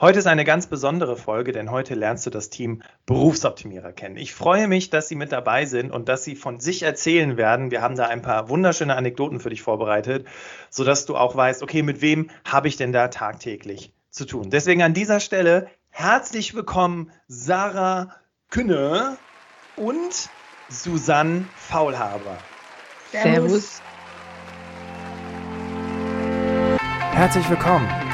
Heute ist eine ganz besondere Folge, denn heute lernst du das Team Berufsoptimierer kennen. Ich freue mich, dass Sie mit dabei sind und dass Sie von sich erzählen werden. Wir haben da ein paar wunderschöne Anekdoten für dich vorbereitet, sodass du auch weißt, okay, mit wem habe ich denn da tagtäglich zu tun. Deswegen an dieser Stelle herzlich willkommen Sarah Künne und Susanne Faulhaber. Servus. Herzlich willkommen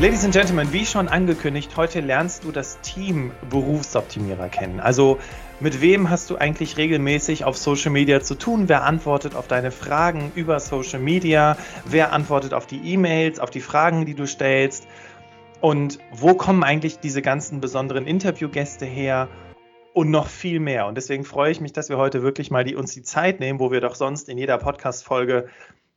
Ladies and Gentlemen, wie schon angekündigt, heute lernst du das Team Berufsoptimierer kennen. Also mit wem hast du eigentlich regelmäßig auf Social Media zu tun? Wer antwortet auf deine Fragen über Social Media? Wer antwortet auf die E-Mails, auf die Fragen, die du stellst? Und wo kommen eigentlich diese ganzen besonderen Interviewgäste her? Und noch viel mehr. Und deswegen freue ich mich, dass wir heute wirklich mal die, uns die Zeit nehmen, wo wir doch sonst in jeder Podcast-Folge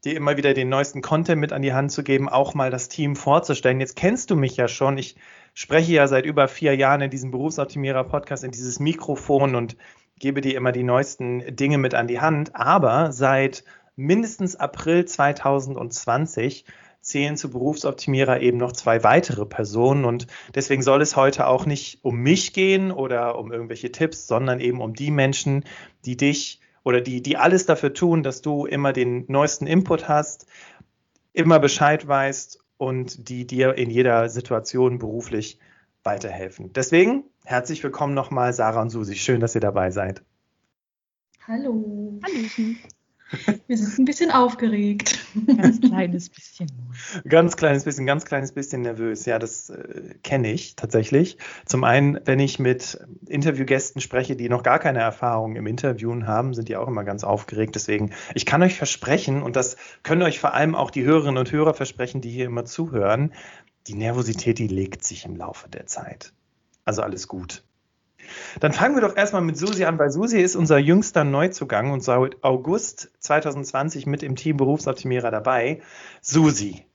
dir immer wieder den neuesten Content mit an die Hand zu geben, auch mal das Team vorzustellen. Jetzt kennst du mich ja schon. Ich spreche ja seit über vier Jahren in diesem Berufsoptimierer-Podcast in dieses Mikrofon und gebe dir immer die neuesten Dinge mit an die Hand. Aber seit mindestens April 2020 zählen zu Berufsoptimierer eben noch zwei weitere Personen und deswegen soll es heute auch nicht um mich gehen oder um irgendwelche Tipps, sondern eben um die Menschen, die dich oder die, die alles dafür tun, dass du immer den neuesten Input hast, immer Bescheid weißt und die dir in jeder Situation beruflich weiterhelfen. Deswegen herzlich willkommen nochmal, Sarah und Susi. Schön, dass ihr dabei seid. Hallo. Hallo. Wir sind ein bisschen aufgeregt. Ganz kleines bisschen. Ganz kleines bisschen, ganz kleines bisschen nervös. Ja, das äh, kenne ich tatsächlich. Zum einen, wenn ich mit Interviewgästen spreche, die noch gar keine Erfahrung im Interviewen haben, sind die auch immer ganz aufgeregt. Deswegen, ich kann euch versprechen, und das können euch vor allem auch die Hörerinnen und Hörer versprechen, die hier immer zuhören, die Nervosität, die legt sich im Laufe der Zeit. Also alles gut. Dann fangen wir doch erstmal mit Susi an, weil Susi ist unser jüngster Neuzugang und seit August 2020 mit im Team Berufsoptimierer dabei. Susi,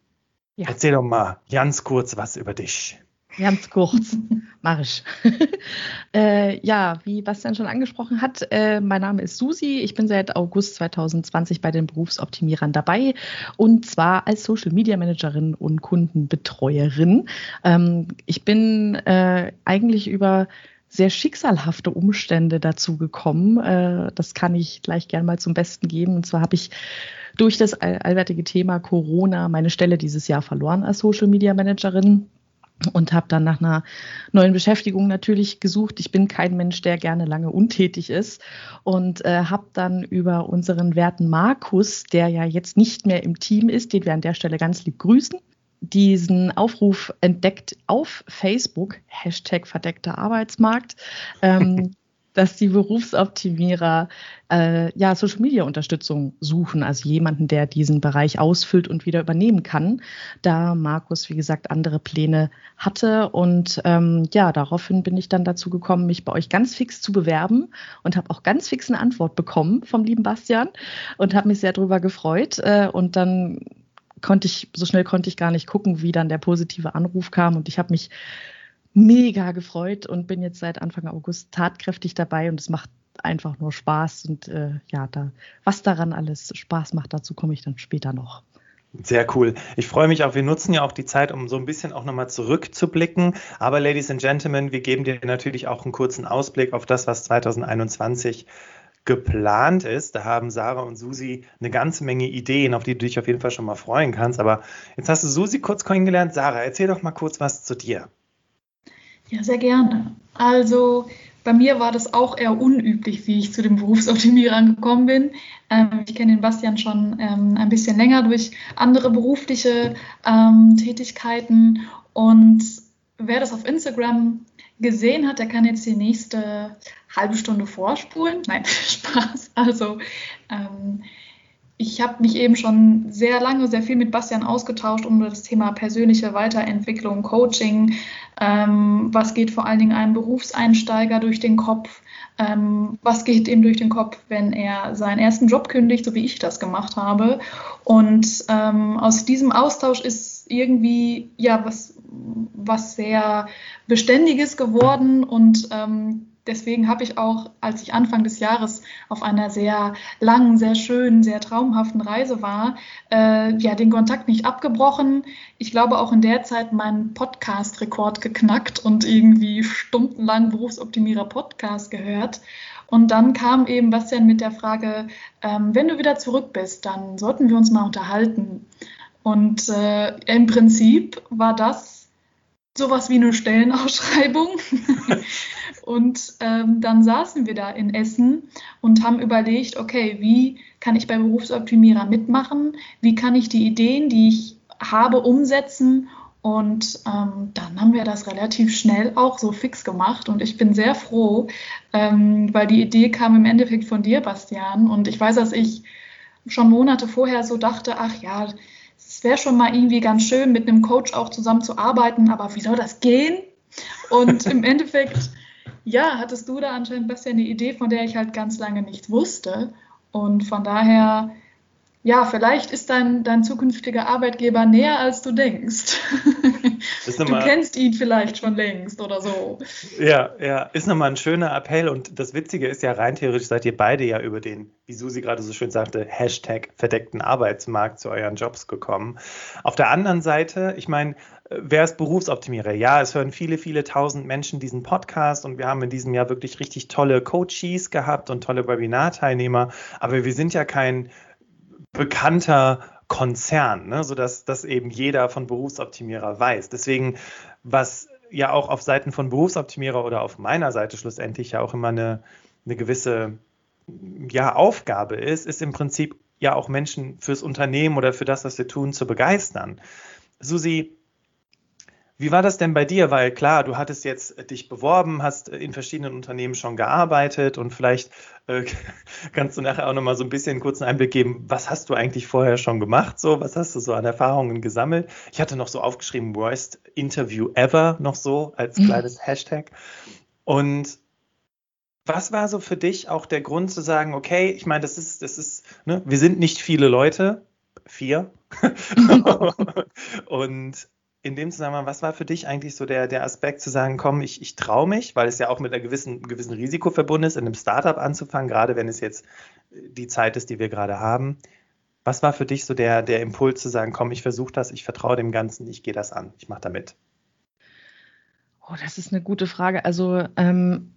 ja. erzähl doch mal ganz kurz was über dich. Ganz kurz, mach ich. äh, ja, wie Bastian schon angesprochen hat, äh, mein Name ist Susi. Ich bin seit August 2020 bei den Berufsoptimierern dabei und zwar als Social Media Managerin und Kundenbetreuerin. Ähm, ich bin äh, eigentlich über sehr schicksalhafte Umstände dazu gekommen. Äh, das kann ich gleich gern mal zum Besten geben. Und zwar habe ich durch das allwärtige Thema Corona meine Stelle dieses Jahr verloren als Social Media Managerin und habe dann nach einer neuen Beschäftigung natürlich gesucht. Ich bin kein Mensch, der gerne lange untätig ist und äh, habe dann über unseren werten Markus, der ja jetzt nicht mehr im Team ist, den wir an der Stelle ganz lieb grüßen, diesen Aufruf entdeckt auf Facebook, Hashtag verdeckter Arbeitsmarkt, ähm, dass die Berufsoptimierer äh, ja Social Media Unterstützung suchen, also jemanden, der diesen Bereich ausfüllt und wieder übernehmen kann, da Markus, wie gesagt, andere Pläne hatte. Und ähm, ja, daraufhin bin ich dann dazu gekommen, mich bei euch ganz fix zu bewerben und habe auch ganz fix eine Antwort bekommen vom lieben Bastian und habe mich sehr darüber gefreut. Äh, und dann konnte ich, so schnell konnte ich gar nicht gucken, wie dann der positive Anruf kam. Und ich habe mich mega gefreut und bin jetzt seit Anfang August tatkräftig dabei und es macht einfach nur Spaß. Und äh, ja, da, was daran alles Spaß macht, dazu komme ich dann später noch. Sehr cool. Ich freue mich auch. Wir nutzen ja auch die Zeit, um so ein bisschen auch nochmal zurückzublicken. Aber Ladies and Gentlemen, wir geben dir natürlich auch einen kurzen Ausblick auf das, was 2021 geplant ist. Da haben Sarah und Susi eine ganze Menge Ideen, auf die du dich auf jeden Fall schon mal freuen kannst. Aber jetzt hast du Susi kurz kennengelernt. Sarah, erzähl doch mal kurz was zu dir. Ja, sehr gerne. Also bei mir war das auch eher unüblich, wie ich zu dem Berufsoptimierern gekommen bin. Ähm, ich kenne den Bastian schon ähm, ein bisschen länger durch andere berufliche ähm, Tätigkeiten und wer das auf Instagram gesehen hat, der kann jetzt die nächste halbe Stunde vorspulen. Nein, Spaß. Also ähm, ich habe mich eben schon sehr lange, sehr viel mit Bastian ausgetauscht um das Thema persönliche Weiterentwicklung, Coaching. Ähm, was geht vor allen Dingen einem Berufseinsteiger durch den Kopf? Ähm, was geht ihm durch den Kopf, wenn er seinen ersten Job kündigt, so wie ich das gemacht habe? Und ähm, aus diesem Austausch ist irgendwie ja was, was sehr Beständiges geworden und ähm, deswegen habe ich auch, als ich Anfang des Jahres auf einer sehr langen, sehr schönen, sehr traumhaften Reise war, äh, ja, den Kontakt nicht abgebrochen. Ich glaube auch in der Zeit meinen Podcast-Rekord geknackt und irgendwie stundenlang Berufsoptimierer Podcast gehört. Und dann kam eben Bastian mit der Frage, ähm, wenn du wieder zurück bist, dann sollten wir uns mal unterhalten. Und äh, im Prinzip war das sowas wie eine Stellenausschreibung. Und ähm, dann saßen wir da in Essen und haben überlegt, okay, wie kann ich bei Berufsoptimierer mitmachen? Wie kann ich die Ideen, die ich habe, umsetzen? Und ähm, dann haben wir das relativ schnell auch so fix gemacht. Und ich bin sehr froh, ähm, weil die Idee kam im Endeffekt von dir, Bastian. Und ich weiß, dass ich schon Monate vorher so dachte, ach ja, es wäre schon mal irgendwie ganz schön, mit einem Coach auch zusammen zu arbeiten, aber wie soll das gehen? Und im Endeffekt ja, hattest du da anscheinend besser eine Idee, von der ich halt ganz lange nichts wusste. Und von daher, ja, vielleicht ist dein, dein zukünftiger Arbeitgeber näher, als du denkst. du kennst ihn vielleicht schon längst oder so. Ja, ja, ist nochmal ein schöner Appell. Und das Witzige ist ja, rein theoretisch seid ihr beide ja über den, wie Susi gerade so schön sagte, Hashtag verdeckten Arbeitsmarkt zu euren Jobs gekommen. Auf der anderen Seite, ich meine, wer ist Berufsoptimierer? Ja, es hören viele, viele tausend Menschen diesen Podcast und wir haben in diesem Jahr wirklich richtig tolle Coaches gehabt und tolle Webinarteilnehmer, aber wir sind ja kein bekannter Konzern, ne, sodass das eben jeder von Berufsoptimierer weiß. Deswegen, was ja auch auf Seiten von Berufsoptimierer oder auf meiner Seite schlussendlich ja auch immer eine, eine gewisse ja, Aufgabe ist, ist im Prinzip ja auch Menschen fürs Unternehmen oder für das, was wir tun, zu begeistern. Susi, wie war das denn bei dir? Weil klar, du hattest jetzt dich beworben, hast in verschiedenen Unternehmen schon gearbeitet und vielleicht äh, kannst du nachher auch nochmal so ein bisschen einen kurzen Einblick geben, was hast du eigentlich vorher schon gemacht? So, was hast du so an Erfahrungen gesammelt? Ich hatte noch so aufgeschrieben, Worst Interview Ever noch so als mhm. kleines Hashtag. Und was war so für dich auch der Grund zu sagen, okay, ich meine, das ist, das ist, ne, wir sind nicht viele Leute, vier. und in dem Zusammenhang, was war für dich eigentlich so der, der Aspekt zu sagen, komm, ich, ich traue mich, weil es ja auch mit einem gewissen, gewissen Risiko verbunden ist, in einem Startup anzufangen, gerade wenn es jetzt die Zeit ist, die wir gerade haben. Was war für dich so der, der Impuls zu sagen, komm, ich versuche das, ich vertraue dem Ganzen, ich gehe das an, ich mache damit? Oh, das ist eine gute Frage. Also ähm,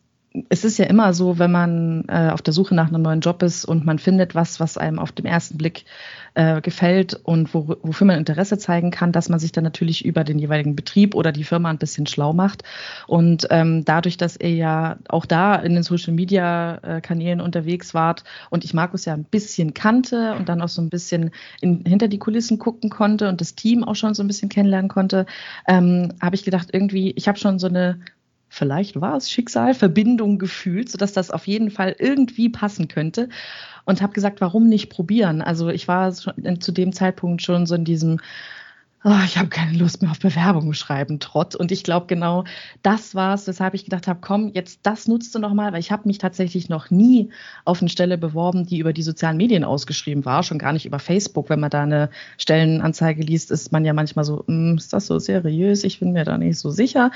es ist ja immer so, wenn man äh, auf der Suche nach einem neuen Job ist und man findet was, was einem auf den ersten Blick äh, gefällt und wo, wofür man Interesse zeigen kann, dass man sich dann natürlich über den jeweiligen Betrieb oder die Firma ein bisschen schlau macht. Und ähm, dadurch, dass ihr ja auch da in den Social Media äh, Kanälen unterwegs wart und ich Markus ja ein bisschen kannte und dann auch so ein bisschen in, hinter die Kulissen gucken konnte und das Team auch schon so ein bisschen kennenlernen konnte, ähm, habe ich gedacht, irgendwie, ich habe schon so eine vielleicht war es Schicksal, Verbindung gefühlt, sodass das auf jeden Fall irgendwie passen könnte. Und habe gesagt, warum nicht probieren? Also ich war zu dem Zeitpunkt schon so in diesem oh, ich habe keine Lust mehr auf Bewerbungen schreiben, Trott. Und ich glaube, genau das war es, weshalb ich gedacht habe, komm, jetzt das nutzt du nochmal, weil ich habe mich tatsächlich noch nie auf eine Stelle beworben, die über die sozialen Medien ausgeschrieben war, schon gar nicht über Facebook. Wenn man da eine Stellenanzeige liest, ist man ja manchmal so, hm, ist das so seriös? Ich bin mir da nicht so sicher.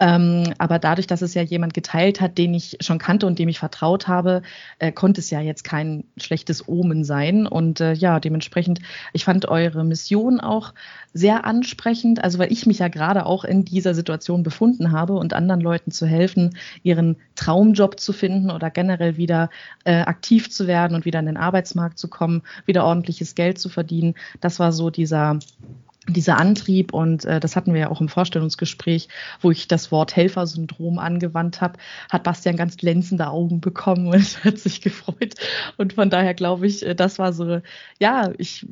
Ähm, aber dadurch, dass es ja jemand geteilt hat, den ich schon kannte und dem ich vertraut habe, äh, konnte es ja jetzt kein schlechtes Omen sein. Und äh, ja, dementsprechend, ich fand eure Mission auch sehr ansprechend, also weil ich mich ja gerade auch in dieser Situation befunden habe und anderen Leuten zu helfen, ihren Traumjob zu finden oder generell wieder äh, aktiv zu werden und wieder in den Arbeitsmarkt zu kommen, wieder ordentliches Geld zu verdienen. Das war so dieser dieser Antrieb und äh, das hatten wir ja auch im Vorstellungsgespräch, wo ich das Wort Helfersyndrom angewandt habe, hat Bastian ganz glänzende Augen bekommen und hat sich gefreut und von daher glaube ich, äh, das war so, ja, ich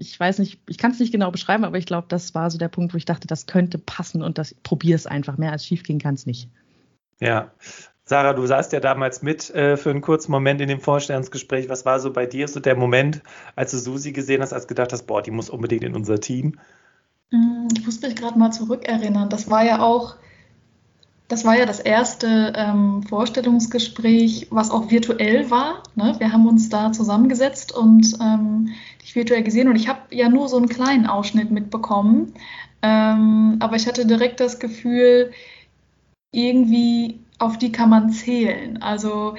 ich weiß nicht, ich kann es nicht genau beschreiben, aber ich glaube, das war so der Punkt, wo ich dachte, das könnte passen und das probiere es einfach. Mehr als schief gehen kann es nicht. Ja, Sarah, du saßt ja damals mit äh, für einen kurzen Moment in dem Vorstellungsgespräch. Was war so bei dir so der Moment, als du Susi gesehen hast, als gedacht hast, boah, die muss unbedingt in unser Team? Mm, ich muss mich gerade mal zurückerinnern. Das war ja auch, das war ja das erste ähm, Vorstellungsgespräch, was auch virtuell war. Ne? Wir haben uns da zusammengesetzt und ähm, dich virtuell gesehen und ich habe ja nur so einen kleinen Ausschnitt mitbekommen. Ähm, aber ich hatte direkt das Gefühl, irgendwie auf die kann man zählen. Also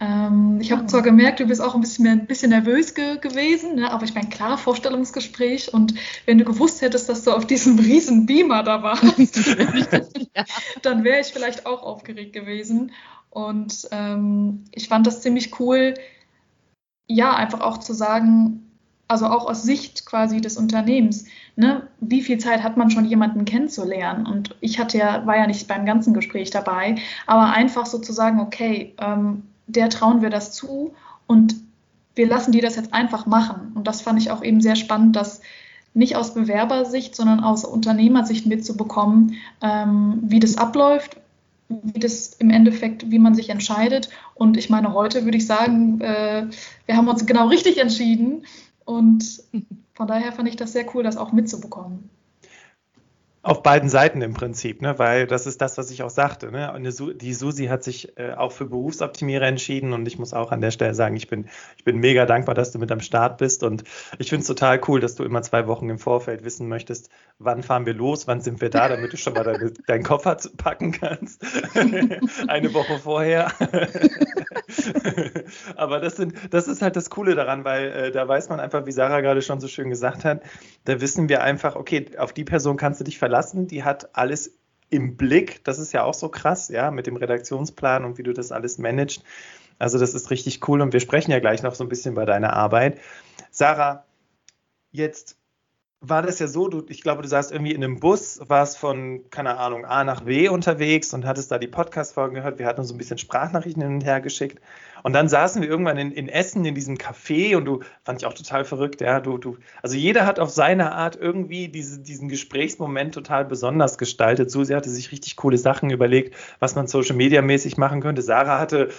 ähm, ich habe zwar gemerkt, du bist auch ein bisschen, ein bisschen nervös ge gewesen, ne? aber ich meine, klar, Vorstellungsgespräch und wenn du gewusst hättest, dass du auf diesem riesen Beamer da warst, dann wäre ich vielleicht auch aufgeregt gewesen. Und ähm, ich fand das ziemlich cool, ja, einfach auch zu sagen, also auch aus Sicht quasi des Unternehmens, ne, wie viel Zeit hat man schon jemanden kennenzulernen? Und ich hatte ja, war ja nicht beim ganzen Gespräch dabei, aber einfach sozusagen, okay, ähm, der trauen wir das zu und wir lassen die das jetzt einfach machen. Und das fand ich auch eben sehr spannend, das nicht aus Bewerbersicht, sondern aus Unternehmersicht mitzubekommen, ähm, wie das abläuft, wie das im Endeffekt, wie man sich entscheidet. Und ich meine, heute würde ich sagen, äh, wir haben uns genau richtig entschieden. Und von daher fand ich das sehr cool, das auch mitzubekommen. Auf beiden Seiten im Prinzip, ne? weil das ist das, was ich auch sagte. Ne? Und die Susi hat sich äh, auch für Berufsoptimierer entschieden und ich muss auch an der Stelle sagen, ich bin, ich bin mega dankbar, dass du mit am Start bist und ich finde es total cool, dass du immer zwei Wochen im Vorfeld wissen möchtest, wann fahren wir los, wann sind wir da, damit du schon mal deine, deinen Koffer packen kannst. Eine Woche vorher. Aber das, sind, das ist halt das Coole daran, weil äh, da weiß man einfach, wie Sarah gerade schon so schön gesagt hat, da wissen wir einfach, okay, auf die Person kannst du dich verlassen, die hat alles im Blick. Das ist ja auch so krass, ja, mit dem Redaktionsplan und wie du das alles managst. Also das ist richtig cool und wir sprechen ja gleich noch so ein bisschen bei deiner Arbeit. Sarah, jetzt war das ja so, du, ich glaube, du saßt irgendwie in einem Bus, warst von, keine Ahnung, A nach B unterwegs und hattest da die Podcast-Folgen gehört. Wir hatten so ein bisschen Sprachnachrichten hin und her geschickt. Und dann saßen wir irgendwann in, in, Essen in diesem Café und du fand ich auch total verrückt, ja. Du, du, also jeder hat auf seine Art irgendwie diese, diesen Gesprächsmoment total besonders gestaltet. Susi hatte sich richtig coole Sachen überlegt, was man Social Media mäßig machen könnte. Sarah hatte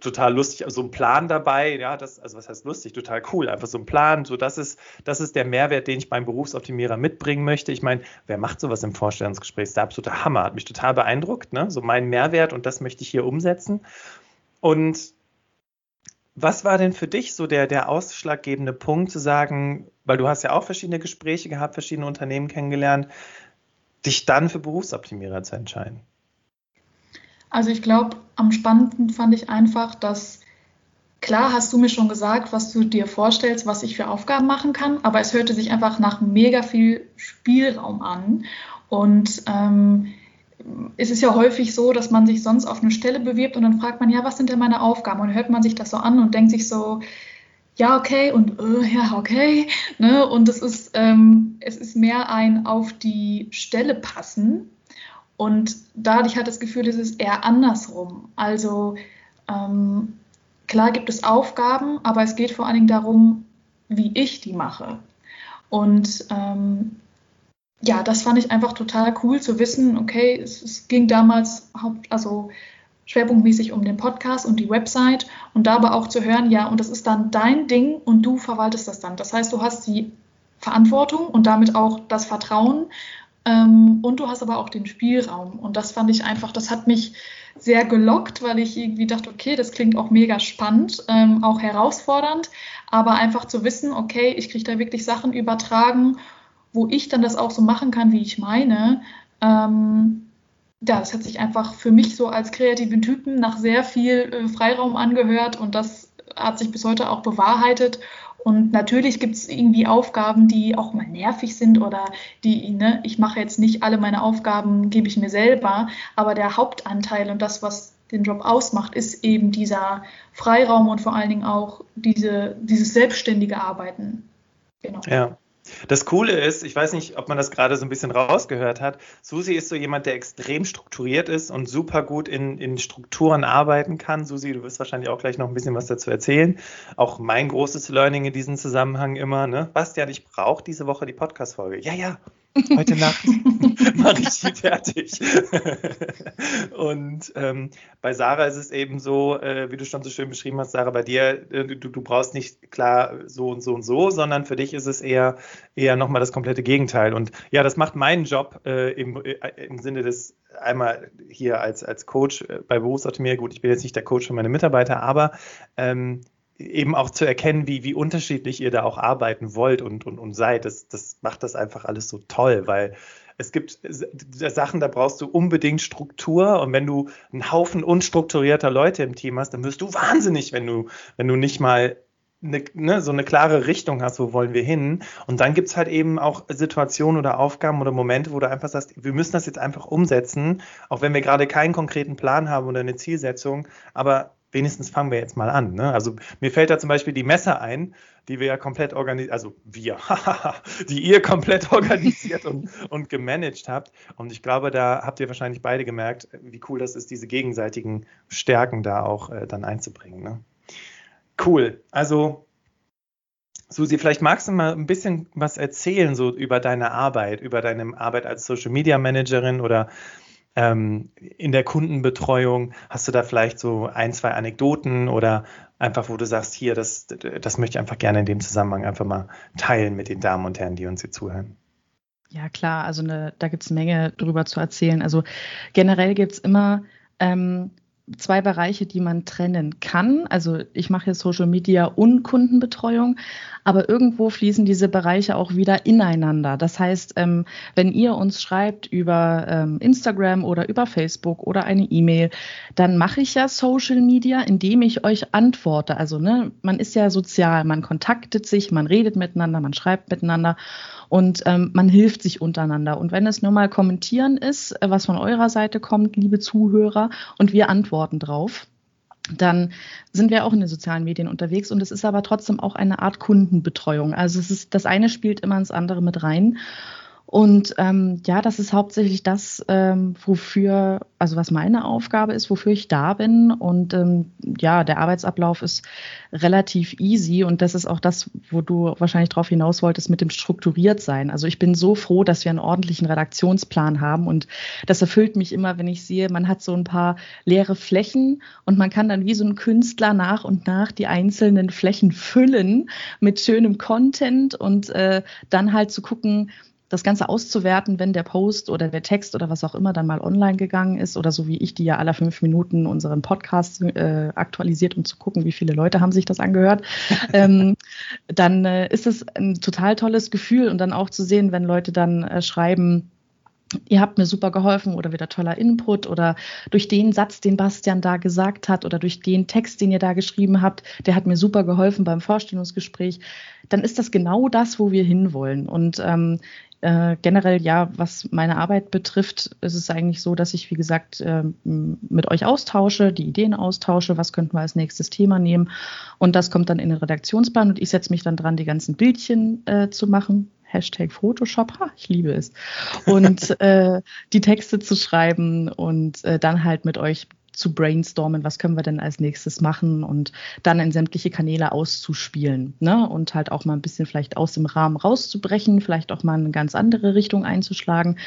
total lustig, so einen Plan dabei, ja, das, also was heißt lustig, total cool, einfach so ein Plan, so das ist, das ist der Mehrwert, den ich beim Berufsoptimierer mitbringen möchte. Ich meine, wer macht sowas im Vorstellungsgespräch? Das ist der absolute Hammer, hat mich total beeindruckt, ne? So mein Mehrwert und das möchte ich hier umsetzen. Und was war denn für dich so der, der ausschlaggebende Punkt zu sagen, weil du hast ja auch verschiedene Gespräche gehabt, verschiedene Unternehmen kennengelernt, dich dann für Berufsoptimierer zu entscheiden? Also ich glaube, am spannendsten fand ich einfach, dass klar hast du mir schon gesagt, was du dir vorstellst, was ich für Aufgaben machen kann, aber es hörte sich einfach nach mega viel Spielraum an. Und ähm, es ist ja häufig so, dass man sich sonst auf eine Stelle bewirbt und dann fragt man, ja, was sind denn meine Aufgaben? Und hört man sich das so an und denkt sich so, ja, okay und äh, ja, okay. Ne? Und es ist, ähm, es ist mehr ein auf die Stelle passen. Und dadurch hat das Gefühl, es ist eher andersrum. Also ähm, klar gibt es Aufgaben, aber es geht vor allen Dingen darum, wie ich die mache. Und ähm, ja, das fand ich einfach total cool zu wissen. Okay, es, es ging damals haupt, also schwerpunktmäßig um den Podcast und die Website und da aber auch zu hören, ja, und das ist dann dein Ding und du verwaltest das dann. Das heißt, du hast die Verantwortung und damit auch das Vertrauen ähm, und du hast aber auch den Spielraum. Und das fand ich einfach, das hat mich sehr gelockt, weil ich irgendwie dachte, okay, das klingt auch mega spannend, ähm, auch herausfordernd, aber einfach zu wissen, okay, ich kriege da wirklich Sachen übertragen wo ich dann das auch so machen kann, wie ich meine. Ähm, ja, das hat sich einfach für mich so als kreativen Typen nach sehr viel äh, Freiraum angehört und das hat sich bis heute auch bewahrheitet. Und natürlich gibt es irgendwie Aufgaben, die auch mal nervig sind oder die, ne, ich mache jetzt nicht alle meine Aufgaben, gebe ich mir selber, aber der Hauptanteil und das, was den Job ausmacht, ist eben dieser Freiraum und vor allen Dingen auch diese, dieses selbstständige Arbeiten. Genau. Ja. Das Coole ist, ich weiß nicht, ob man das gerade so ein bisschen rausgehört hat, Susi ist so jemand, der extrem strukturiert ist und super gut in, in Strukturen arbeiten kann. Susi, du wirst wahrscheinlich auch gleich noch ein bisschen was dazu erzählen. Auch mein großes Learning in diesem Zusammenhang immer, ne? Bastian, ich brauche diese Woche die Podcast-Folge. Ja, ja, Heute Nacht mache ich die fertig. und ähm, bei Sarah ist es eben so, äh, wie du schon so schön beschrieben hast, Sarah, bei dir, äh, du, du brauchst nicht klar so und so und so, sondern für dich ist es eher, eher nochmal das komplette Gegenteil. Und ja, das macht meinen Job äh, im, äh, im Sinne des einmal hier als, als Coach äh, bei Berufsautomierung, gut, ich bin jetzt nicht der Coach für meine Mitarbeiter, aber ähm, eben auch zu erkennen, wie, wie unterschiedlich ihr da auch arbeiten wollt und, und, und seid. Das, das macht das einfach alles so toll, weil es gibt Sachen, da brauchst du unbedingt Struktur und wenn du einen Haufen unstrukturierter Leute im Team hast, dann wirst du wahnsinnig, wenn du, wenn du nicht mal eine, ne, so eine klare Richtung hast, wo wollen wir hin. Und dann gibt es halt eben auch Situationen oder Aufgaben oder Momente, wo du einfach sagst, wir müssen das jetzt einfach umsetzen, auch wenn wir gerade keinen konkreten Plan haben oder eine Zielsetzung, aber wenigstens fangen wir jetzt mal an. Ne? Also mir fällt da zum Beispiel die Messe ein, die wir ja komplett organisiert, also wir, die ihr komplett organisiert und, und gemanagt habt. Und ich glaube, da habt ihr wahrscheinlich beide gemerkt, wie cool das ist, diese gegenseitigen Stärken da auch äh, dann einzubringen. Ne? Cool. Also Susi, vielleicht magst du mal ein bisschen was erzählen so über deine Arbeit, über deine Arbeit als Social Media Managerin oder ähm, in der Kundenbetreuung? Hast du da vielleicht so ein, zwei Anekdoten oder einfach, wo du sagst, hier, das, das möchte ich einfach gerne in dem Zusammenhang einfach mal teilen mit den Damen und Herren, die uns hier zuhören? Ja, klar, also eine, da gibt es eine Menge drüber zu erzählen. Also generell gibt es immer ähm, zwei Bereiche, die man trennen kann. Also ich mache jetzt Social Media und Kundenbetreuung, aber irgendwo fließen diese Bereiche auch wieder ineinander. Das heißt, ähm, wenn ihr uns schreibt über ähm, Instagram oder über Facebook oder eine E-Mail, dann mache ich ja Social Media, indem ich euch antworte. Also ne, man ist ja sozial, man kontaktet sich, man redet miteinander, man schreibt miteinander und ähm, man hilft sich untereinander. Und wenn es nur mal kommentieren ist, äh, was von eurer Seite kommt, liebe Zuhörer, und wir antworten drauf, dann sind wir auch in den sozialen Medien unterwegs und es ist aber trotzdem auch eine Art Kundenbetreuung. Also es ist das eine spielt immer ins andere mit rein. Und ähm, ja, das ist hauptsächlich das, ähm, wofür, also was meine Aufgabe ist, wofür ich da bin. Und ähm, ja, der Arbeitsablauf ist relativ easy und das ist auch das, wo du wahrscheinlich drauf hinaus wolltest mit dem strukturiert sein. Also ich bin so froh, dass wir einen ordentlichen Redaktionsplan haben und das erfüllt mich immer, wenn ich sehe, man hat so ein paar leere Flächen und man kann dann wie so ein Künstler nach und nach die einzelnen Flächen füllen mit schönem Content und äh, dann halt zu gucken, das Ganze auszuwerten, wenn der Post oder der Text oder was auch immer dann mal online gegangen ist oder so wie ich, die ja alle fünf Minuten unseren Podcast äh, aktualisiert, um zu gucken, wie viele Leute haben sich das angehört, ähm, dann äh, ist es ein total tolles Gefühl und dann auch zu sehen, wenn Leute dann äh, schreiben, ihr habt mir super geholfen oder wieder toller Input oder durch den Satz, den Bastian da gesagt hat oder durch den Text, den ihr da geschrieben habt, der hat mir super geholfen beim Vorstellungsgespräch, dann ist das genau das, wo wir hinwollen. Und ähm, äh, generell, ja, was meine Arbeit betrifft, ist es eigentlich so, dass ich, wie gesagt, äh, mit euch austausche, die Ideen austausche, was könnten wir als nächstes Thema nehmen. Und das kommt dann in den Redaktionsplan und ich setze mich dann dran, die ganzen Bildchen äh, zu machen. Hashtag Photoshop, ha, ich liebe es. Und äh, die Texte zu schreiben und äh, dann halt mit euch zu brainstormen, was können wir denn als nächstes machen und dann in sämtliche Kanäle auszuspielen ne? und halt auch mal ein bisschen vielleicht aus dem Rahmen rauszubrechen, vielleicht auch mal eine ganz andere Richtung einzuschlagen.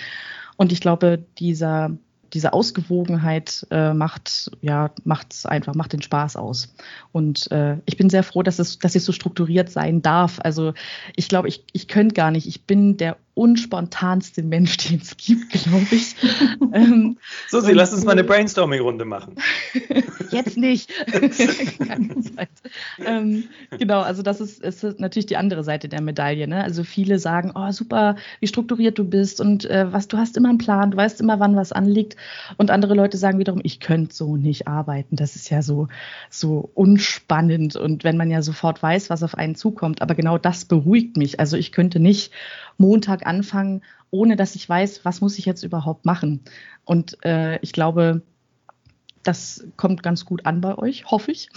Und ich glaube, dieser diese Ausgewogenheit äh, macht ja macht's einfach macht den Spaß aus und äh, ich bin sehr froh dass es dass ich so strukturiert sein darf also ich glaube ich ich könnte gar nicht ich bin der unspontanste Mensch, den es gibt, glaube ich. ähm, so, Sie lassen uns mal eine Brainstorming-Runde machen. Jetzt nicht. Ähm, genau, also das ist, ist, natürlich die andere Seite der Medaille. Ne? Also viele sagen, oh super, wie strukturiert du bist und äh, was, du hast immer einen Plan, du weißt immer, wann was anliegt. Und andere Leute sagen wiederum, ich könnte so nicht arbeiten. Das ist ja so, so unspannend. Und wenn man ja sofort weiß, was auf einen zukommt, aber genau das beruhigt mich. Also ich könnte nicht Montag anfangen, ohne dass ich weiß, was muss ich jetzt überhaupt machen. Und äh, ich glaube, das kommt ganz gut an bei euch, hoffe ich.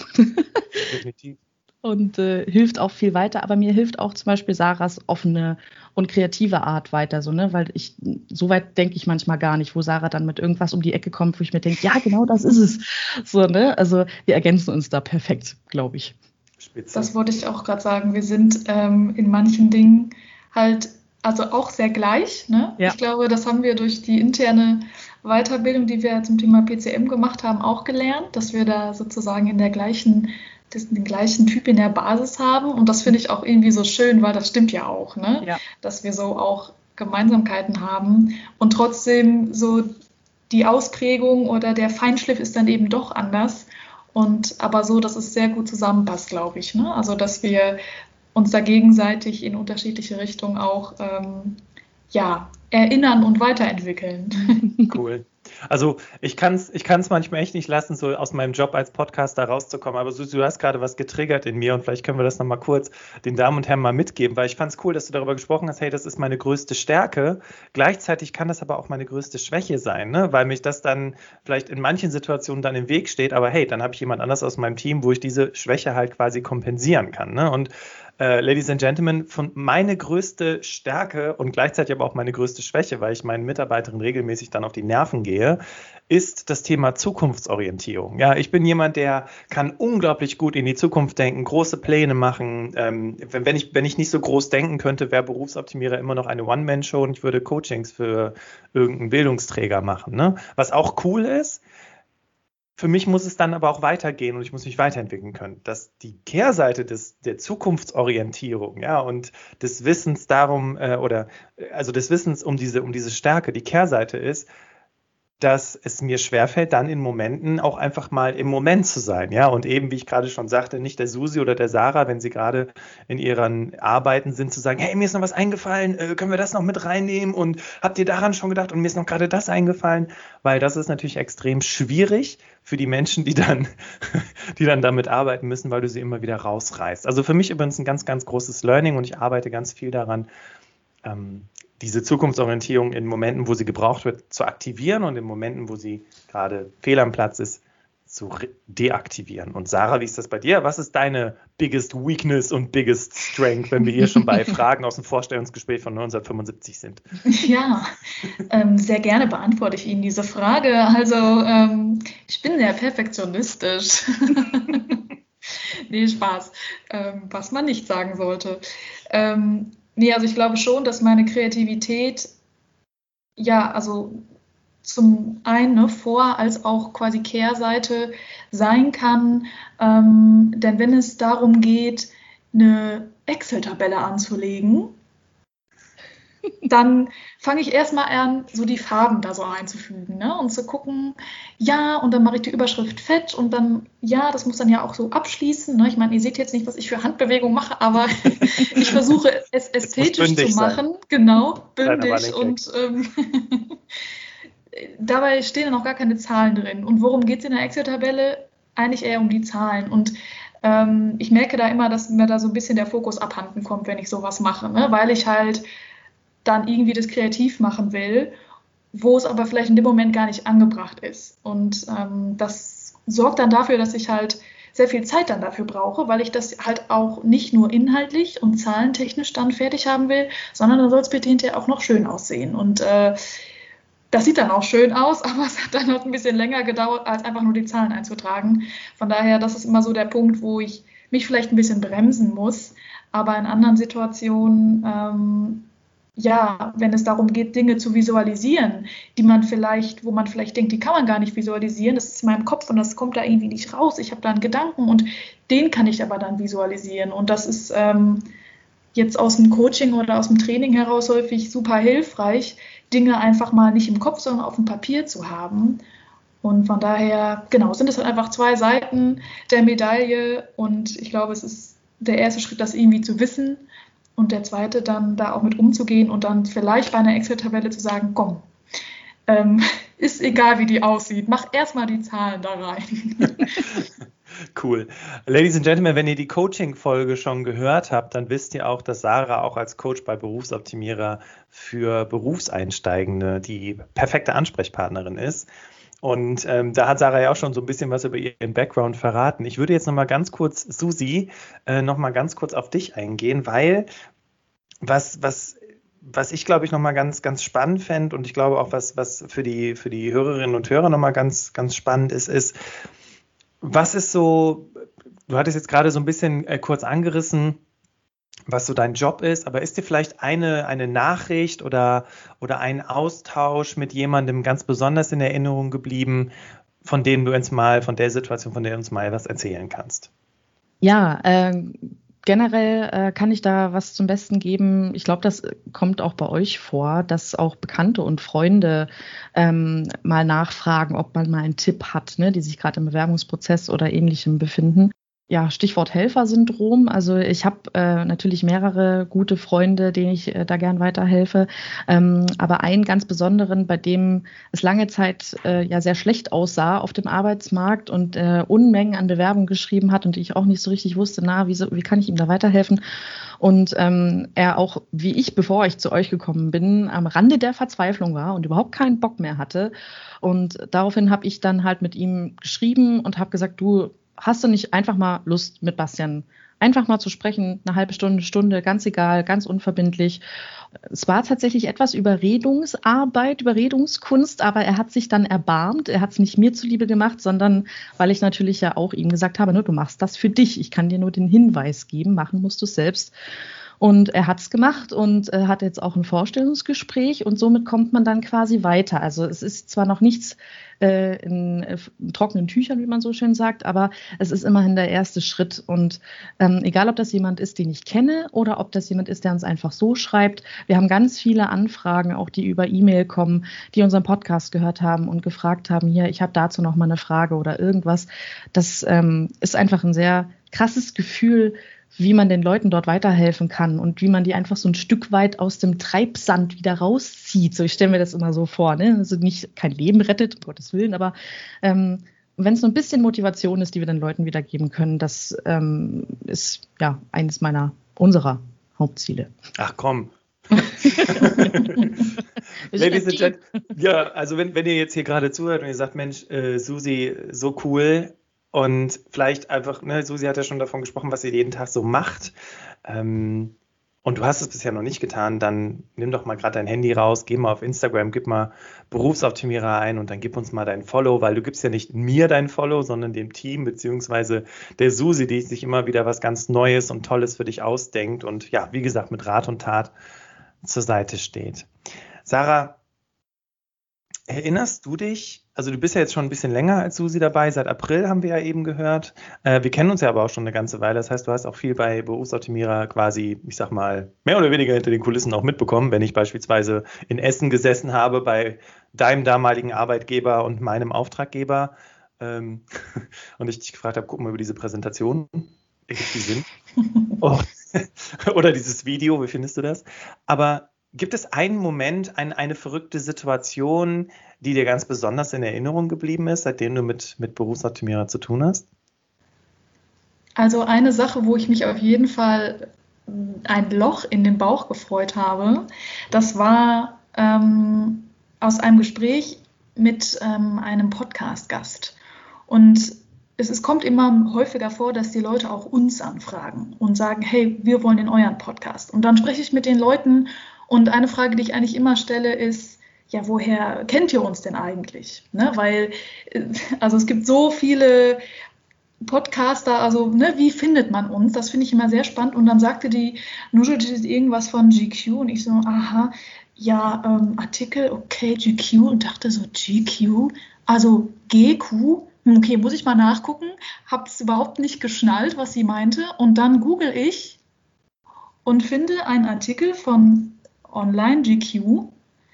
Definitiv. und äh, hilft auch viel weiter. Aber mir hilft auch zum Beispiel Sarahs offene und kreative Art weiter, so, ne? Weil ich, so weit denke ich manchmal gar nicht, wo Sarah dann mit irgendwas um die Ecke kommt, wo ich mir denke, ja, genau das ist es. So, ne? Also wir ergänzen uns da perfekt, glaube ich. Spitze. Das wollte ich auch gerade sagen. Wir sind ähm, in manchen Dingen halt also auch sehr gleich. Ne? Ja. Ich glaube, das haben wir durch die interne Weiterbildung, die wir zum Thema PCM gemacht haben, auch gelernt, dass wir da sozusagen in der gleichen, den gleichen Typ in der Basis haben. Und das finde ich auch irgendwie so schön, weil das stimmt ja auch, ne? Ja. dass wir so auch Gemeinsamkeiten haben und trotzdem so die Ausprägung oder der Feinschliff ist dann eben doch anders. Und aber so, dass es sehr gut zusammenpasst, glaube ich. Ne? Also dass wir uns da gegenseitig in unterschiedliche Richtungen auch ähm, ja, erinnern und weiterentwickeln. Cool. Also ich kann es ich kann's manchmal echt nicht lassen, so aus meinem Job als Podcaster rauszukommen. Aber Susi, du hast gerade was getriggert in mir und vielleicht können wir das nochmal kurz den Damen und Herren mal mitgeben, weil ich fand es cool, dass du darüber gesprochen hast, hey, das ist meine größte Stärke. Gleichzeitig kann das aber auch meine größte Schwäche sein, ne? weil mich das dann vielleicht in manchen Situationen dann im Weg steht. Aber hey, dann habe ich jemand anders aus meinem Team, wo ich diese Schwäche halt quasi kompensieren kann. Ne? Und äh, Ladies and Gentlemen, von meine größte Stärke und gleichzeitig aber auch meine größte Schwäche, weil ich meinen Mitarbeiterinnen regelmäßig dann auf die Nerven gehe, ist das Thema Zukunftsorientierung. Ja, ich bin jemand, der kann unglaublich gut in die Zukunft denken, große Pläne machen. Ähm, wenn, wenn, ich, wenn ich nicht so groß denken könnte, wäre Berufsoptimierer immer noch eine One-Man-Show und ich würde Coachings für irgendeinen Bildungsträger machen. Ne? Was auch cool ist, für mich muss es dann aber auch weitergehen und ich muss mich weiterentwickeln können. Dass die Kehrseite des, der Zukunftsorientierung, ja, und des Wissens darum, äh, oder also des Wissens um diese, um diese Stärke, die Kehrseite ist, dass es mir schwerfällt, dann in Momenten auch einfach mal im Moment zu sein. Ja, und eben, wie ich gerade schon sagte, nicht der Susi oder der Sarah, wenn sie gerade in ihren Arbeiten sind, zu sagen, hey, mir ist noch was eingefallen, äh, können wir das noch mit reinnehmen und habt ihr daran schon gedacht und mir ist noch gerade das eingefallen, weil das ist natürlich extrem schwierig für die Menschen, die dann, die dann damit arbeiten müssen, weil du sie immer wieder rausreißt. Also für mich übrigens ein ganz, ganz großes Learning und ich arbeite ganz viel daran, ähm, diese Zukunftsorientierung in Momenten, wo sie gebraucht wird, zu aktivieren und in Momenten, wo sie gerade fehl am Platz ist, zu deaktivieren. Und Sarah, wie ist das bei dir? Was ist deine biggest weakness und biggest strength, wenn wir hier schon bei Fragen aus dem Vorstellungsgespräch von 1975 sind? Ja, ähm, sehr gerne beantworte ich Ihnen diese Frage. Also ähm, ich bin sehr perfektionistisch. nee, Spaß, ähm, was man nicht sagen sollte. Nee, also ich glaube schon, dass meine Kreativität ja, also zum einen ne, Vor- als auch quasi Kehrseite sein kann. Ähm, denn wenn es darum geht, eine Excel-Tabelle anzulegen, dann fange ich erstmal an, so die Farben da so einzufügen ne? und zu gucken, ja, und dann mache ich die Überschrift fett und dann, ja, das muss dann ja auch so abschließen. Ne? Ich meine, ihr seht jetzt nicht, was ich für Handbewegungen mache, aber ich versuche es ästhetisch zu machen. Sein. Genau, bündig und ähm, dabei stehen dann auch gar keine Zahlen drin. Und worum geht es in der Excel-Tabelle? Eigentlich eher um die Zahlen. Und ähm, ich merke da immer, dass mir da so ein bisschen der Fokus abhanden kommt, wenn ich sowas mache, ne? weil ich halt dann irgendwie das kreativ machen will, wo es aber vielleicht in dem Moment gar nicht angebracht ist. Und ähm, das sorgt dann dafür, dass ich halt sehr viel Zeit dann dafür brauche, weil ich das halt auch nicht nur inhaltlich und zahlentechnisch dann fertig haben will, sondern dann soll es bitte hinterher auch noch schön aussehen. Und äh, das sieht dann auch schön aus, aber es hat dann noch ein bisschen länger gedauert, als einfach nur die Zahlen einzutragen. Von daher, das ist immer so der Punkt, wo ich mich vielleicht ein bisschen bremsen muss. Aber in anderen Situationen ähm, ja, wenn es darum geht, Dinge zu visualisieren, die man vielleicht, wo man vielleicht denkt, die kann man gar nicht visualisieren, das ist in meinem Kopf und das kommt da irgendwie nicht raus. Ich habe da einen Gedanken und den kann ich aber dann visualisieren. Und das ist ähm, jetzt aus dem Coaching oder aus dem Training heraus häufig super hilfreich, Dinge einfach mal nicht im Kopf, sondern auf dem Papier zu haben. Und von daher, genau, sind es halt einfach zwei Seiten der Medaille. Und ich glaube, es ist der erste Schritt, das irgendwie zu wissen und der zweite dann da auch mit umzugehen und dann vielleicht bei einer Excel-Tabelle zu sagen, komm, ähm, ist egal, wie die aussieht, mach erstmal die Zahlen da rein. Cool. Ladies and Gentlemen, wenn ihr die Coaching-Folge schon gehört habt, dann wisst ihr auch, dass Sarah auch als Coach bei Berufsoptimierer für Berufseinsteigende die perfekte Ansprechpartnerin ist. Und ähm, da hat Sarah ja auch schon so ein bisschen was über ihren Background verraten. Ich würde jetzt nochmal ganz kurz, Susi, äh, nochmal ganz kurz auf dich eingehen, weil was, was, was ich glaube ich nochmal ganz, ganz spannend fände und ich glaube auch was, was für die, für die Hörerinnen und Hörer nochmal ganz, ganz spannend ist, ist, was ist so, du hattest jetzt gerade so ein bisschen äh, kurz angerissen, was so dein Job ist, aber ist dir vielleicht eine, eine Nachricht oder, oder ein Austausch mit jemandem ganz besonders in Erinnerung geblieben, von dem du uns mal, von der Situation, von der du uns mal was erzählen kannst? Ja, äh, generell äh, kann ich da was zum Besten geben. Ich glaube, das kommt auch bei euch vor, dass auch Bekannte und Freunde ähm, mal nachfragen, ob man mal einen Tipp hat, ne, die sich gerade im Bewerbungsprozess oder ähnlichem befinden ja, Stichwort Helfersyndrom. Also ich habe äh, natürlich mehrere gute Freunde, denen ich äh, da gern weiterhelfe. Ähm, aber einen ganz besonderen, bei dem es lange Zeit äh, ja sehr schlecht aussah auf dem Arbeitsmarkt und äh, Unmengen an Bewerbungen geschrieben hat und ich auch nicht so richtig wusste, na, wie, so, wie kann ich ihm da weiterhelfen? Und ähm, er auch, wie ich, bevor ich zu euch gekommen bin, am Rande der Verzweiflung war und überhaupt keinen Bock mehr hatte. Und daraufhin habe ich dann halt mit ihm geschrieben und habe gesagt, du, hast du nicht einfach mal Lust, mit Bastian einfach mal zu sprechen, eine halbe Stunde, Stunde, ganz egal, ganz unverbindlich. Es war tatsächlich etwas Überredungsarbeit, Überredungskunst, aber er hat sich dann erbarmt. Er hat es nicht mir zuliebe gemacht, sondern weil ich natürlich ja auch ihm gesagt habe, ne, du machst das für dich. Ich kann dir nur den Hinweis geben, machen musst du es selbst. Und er hat es gemacht und äh, hat jetzt auch ein Vorstellungsgespräch und somit kommt man dann quasi weiter. Also es ist zwar noch nichts äh, in, äh, in, trockenen Tüchern, wie man so schön sagt, aber es ist immerhin der erste Schritt. Und ähm, egal, ob das jemand ist, den ich kenne oder ob das jemand ist, der uns einfach so schreibt, wir haben ganz viele Anfragen, auch die über E-Mail kommen, die unseren Podcast gehört haben und gefragt haben, hier, ich habe dazu noch mal eine Frage oder irgendwas. Das ähm, ist einfach ein sehr krasses Gefühl, wie man den Leuten dort weiterhelfen kann und wie man die einfach so ein Stück weit aus dem Treibsand wieder rauszieht. So, ich stelle mir das immer so vor, ne? Also nicht kein Leben rettet, um Gottes Willen, aber ähm, wenn es so ein bisschen Motivation ist, die wir den Leuten wiedergeben können, das ähm, ist ja eines meiner, unserer Hauptziele. Ach komm. Ladies and Gentlemen, ja, also wenn, wenn ihr jetzt hier gerade zuhört und ihr sagt, Mensch, äh, Susi, so cool, und vielleicht einfach, ne, Susi hat ja schon davon gesprochen, was sie jeden Tag so macht. Ähm, und du hast es bisher noch nicht getan, dann nimm doch mal gerade dein Handy raus, geh mal auf Instagram, gib mal Berufsoptimierer ein und dann gib uns mal dein Follow, weil du gibst ja nicht mir dein Follow, sondern dem Team beziehungsweise der Susi, die sich immer wieder was ganz Neues und Tolles für dich ausdenkt und ja, wie gesagt, mit Rat und Tat zur Seite steht. Sarah, erinnerst du dich also du bist ja jetzt schon ein bisschen länger als Susi dabei, seit April haben wir ja eben gehört. Äh, wir kennen uns ja aber auch schon eine ganze Weile. Das heißt, du hast auch viel bei Berufsoptimierer quasi, ich sag mal, mehr oder weniger hinter den Kulissen auch mitbekommen, wenn ich beispielsweise in Essen gesessen habe bei deinem damaligen Arbeitgeber und meinem Auftraggeber ähm, und ich dich gefragt habe, guck mal über diese Präsentation, ergibt die Sinn? oh. oder dieses Video, wie findest du das? Aber Gibt es einen Moment, ein, eine verrückte Situation, die dir ganz besonders in Erinnerung geblieben ist, seitdem du mit, mit Berufsoptimierer zu tun hast? Also eine Sache, wo ich mich auf jeden Fall ein Loch in den Bauch gefreut habe, das war ähm, aus einem Gespräch mit ähm, einem Podcast-Gast. Und es, es, kommt immer häufiger vor, dass die Leute auch uns anfragen und sagen, hey, wir wollen in euren Podcast. Und dann spreche ich mit den Leuten und eine Frage, die ich eigentlich immer stelle, ist, ja, woher kennt ihr uns denn eigentlich? Ne? Weil, äh, also es gibt so viele Podcaster, also ne, wie findet man uns? Das finde ich immer sehr spannend. Und dann sagte die Nujot irgendwas von GQ und ich so, aha, ja, ähm, Artikel, okay, GQ und dachte so, GQ, also GQ, hm, okay, muss ich mal nachgucken, habe es überhaupt nicht geschnallt, was sie meinte. Und dann google ich und finde einen Artikel von Online GQ,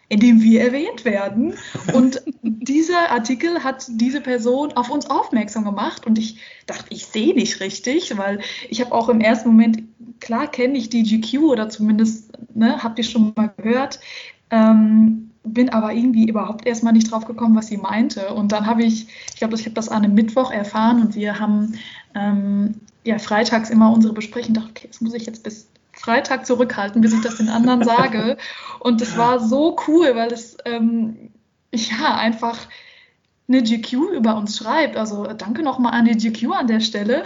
in dem wir erwähnt werden. Und dieser Artikel hat diese Person auf uns aufmerksam gemacht und ich dachte, ich sehe nicht richtig, weil ich habe auch im ersten Moment, klar kenne ich die GQ oder zumindest ne, habt ihr schon mal gehört, ähm, bin aber irgendwie überhaupt erstmal nicht drauf gekommen, was sie meinte. Und dann habe ich, ich glaube, ich habe das an einem Mittwoch erfahren und wir haben ähm, ja freitags immer unsere Besprechung. Dachte, okay, das muss ich jetzt bis Freitag zurückhalten, bis ich das den anderen sage. Und es war so cool, weil es ähm, ja einfach eine GQ über uns schreibt. Also danke nochmal an die GQ an der Stelle.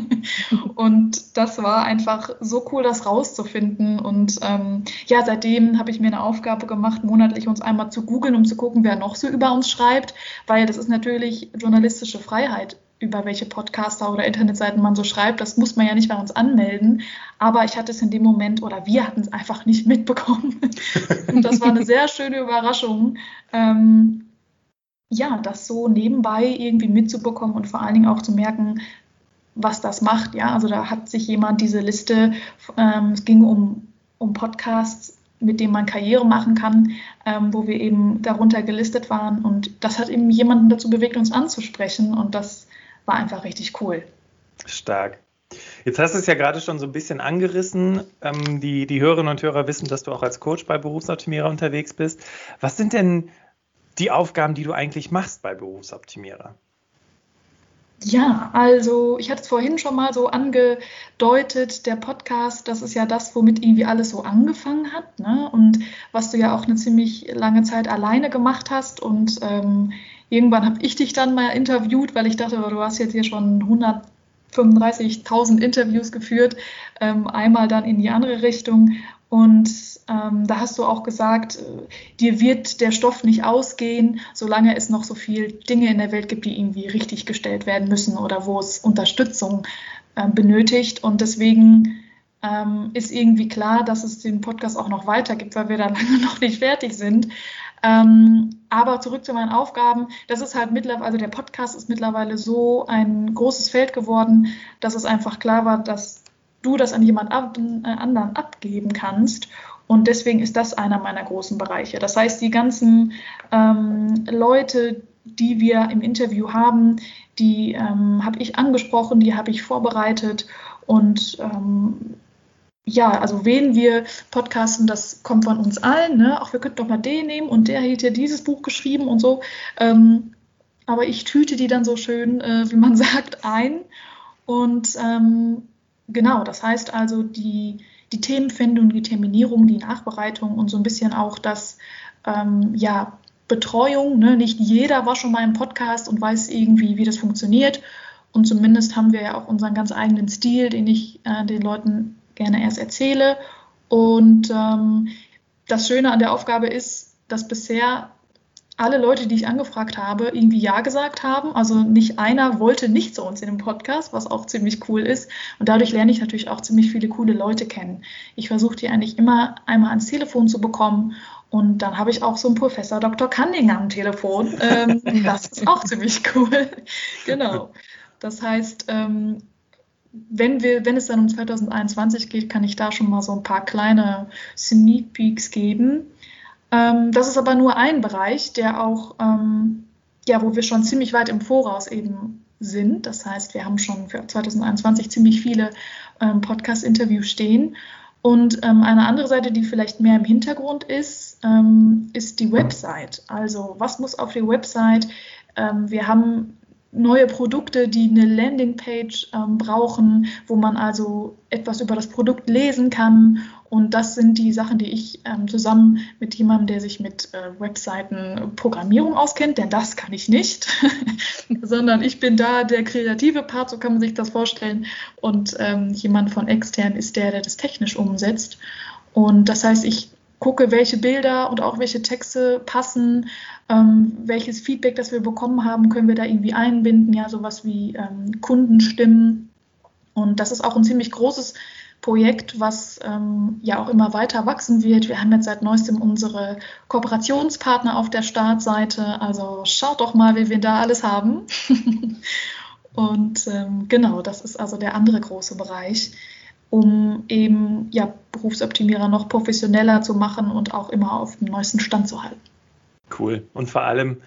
und das war einfach so cool, das rauszufinden. Und ähm, ja, seitdem habe ich mir eine Aufgabe gemacht, monatlich uns einmal zu googeln, um zu gucken, wer noch so über uns schreibt, weil das ist natürlich journalistische Freiheit über welche Podcaster oder Internetseiten man so schreibt. Das muss man ja nicht bei uns anmelden. Aber ich hatte es in dem Moment oder wir hatten es einfach nicht mitbekommen. Und das war eine sehr schöne Überraschung. Ähm, ja, das so nebenbei irgendwie mitzubekommen und vor allen Dingen auch zu merken, was das macht. Ja, also da hat sich jemand diese Liste, ähm, es ging um, um Podcasts, mit denen man Karriere machen kann, ähm, wo wir eben darunter gelistet waren. Und das hat eben jemanden dazu bewegt, uns anzusprechen. Und das war einfach richtig cool. Stark. Jetzt hast du es ja gerade schon so ein bisschen angerissen. Ähm, die, die Hörerinnen und Hörer wissen, dass du auch als Coach bei Berufsoptimierer unterwegs bist. Was sind denn die Aufgaben, die du eigentlich machst bei Berufsoptimierer? Ja, also ich hatte es vorhin schon mal so angedeutet, der Podcast, das ist ja das, womit irgendwie alles so angefangen hat. Ne? Und was du ja auch eine ziemlich lange Zeit alleine gemacht hast. Und ähm, irgendwann habe ich dich dann mal interviewt, weil ich dachte, du hast jetzt hier schon 135.000 Interviews geführt, ähm, einmal dann in die andere Richtung. Und ähm, da hast du auch gesagt, äh, dir wird der Stoff nicht ausgehen, solange es noch so viele Dinge in der Welt gibt, die irgendwie richtig gestellt werden müssen oder wo es Unterstützung äh, benötigt. Und deswegen ähm, ist irgendwie klar, dass es den Podcast auch noch weiter gibt, weil wir da lange noch nicht fertig sind. Ähm, aber zurück zu meinen Aufgaben. Das ist halt mittlerweile, also der Podcast ist mittlerweile so ein großes Feld geworden, dass es einfach klar war, dass du das an jemand äh, anderen abgeben kannst. Und deswegen ist das einer meiner großen Bereiche. Das heißt, die ganzen ähm, Leute, die wir im Interview haben, die ähm, habe ich angesprochen, die habe ich vorbereitet und ähm, ja, also wen wir podcasten, das kommt von uns allen. Ne? Auch wir könnten doch mal den nehmen und der ja dieses Buch geschrieben und so. Ähm, aber ich tüte die dann so schön, äh, wie man sagt, ein. Und ähm, Genau, das heißt also die, die Themenfindung, die Terminierung, die Nachbereitung und so ein bisschen auch das, ähm, ja, Betreuung. Ne? Nicht jeder war schon mal im Podcast und weiß irgendwie, wie das funktioniert. Und zumindest haben wir ja auch unseren ganz eigenen Stil, den ich äh, den Leuten gerne erst erzähle. Und ähm, das Schöne an der Aufgabe ist, dass bisher alle Leute, die ich angefragt habe, irgendwie Ja gesagt haben. Also nicht einer wollte nicht zu uns in dem Podcast, was auch ziemlich cool ist. Und dadurch lerne ich natürlich auch ziemlich viele coole Leute kennen. Ich versuche die eigentlich immer einmal ans Telefon zu bekommen. Und dann habe ich auch so einen Professor Dr. Cunningham am Telefon. Ähm, das ist auch ziemlich cool. genau. Das heißt, ähm, wenn, wir, wenn es dann um 2021 geht, kann ich da schon mal so ein paar kleine Sneak Peeks geben. Ähm, das ist aber nur ein Bereich, der auch, ähm, ja, wo wir schon ziemlich weit im Voraus eben sind. Das heißt, wir haben schon für 2021 ziemlich viele ähm, Podcast-Interviews stehen. Und ähm, eine andere Seite, die vielleicht mehr im Hintergrund ist, ähm, ist die Website. Also was muss auf die Website? Ähm, wir haben neue Produkte, die eine Landingpage ähm, brauchen, wo man also etwas über das Produkt lesen kann. Und das sind die Sachen, die ich ähm, zusammen mit jemandem, der sich mit äh, Webseiten Programmierung auskennt, denn das kann ich nicht, sondern ich bin da der kreative Part, so kann man sich das vorstellen. Und ähm, jemand von extern ist der, der das technisch umsetzt. Und das heißt, ich gucke, welche Bilder und auch welche Texte passen, ähm, welches Feedback, das wir bekommen haben, können wir da irgendwie einbinden, ja, sowas wie ähm, Kundenstimmen. Und das ist auch ein ziemlich großes Projekt, was ähm, ja auch immer weiter wachsen wird. Wir haben jetzt seit neuestem unsere Kooperationspartner auf der Startseite. Also schaut doch mal, wie wir da alles haben. Und ähm, genau, das ist also der andere große Bereich um eben ja, Berufsoptimierer noch professioneller zu machen und auch immer auf dem neuesten Stand zu halten. Cool. Und vor allem,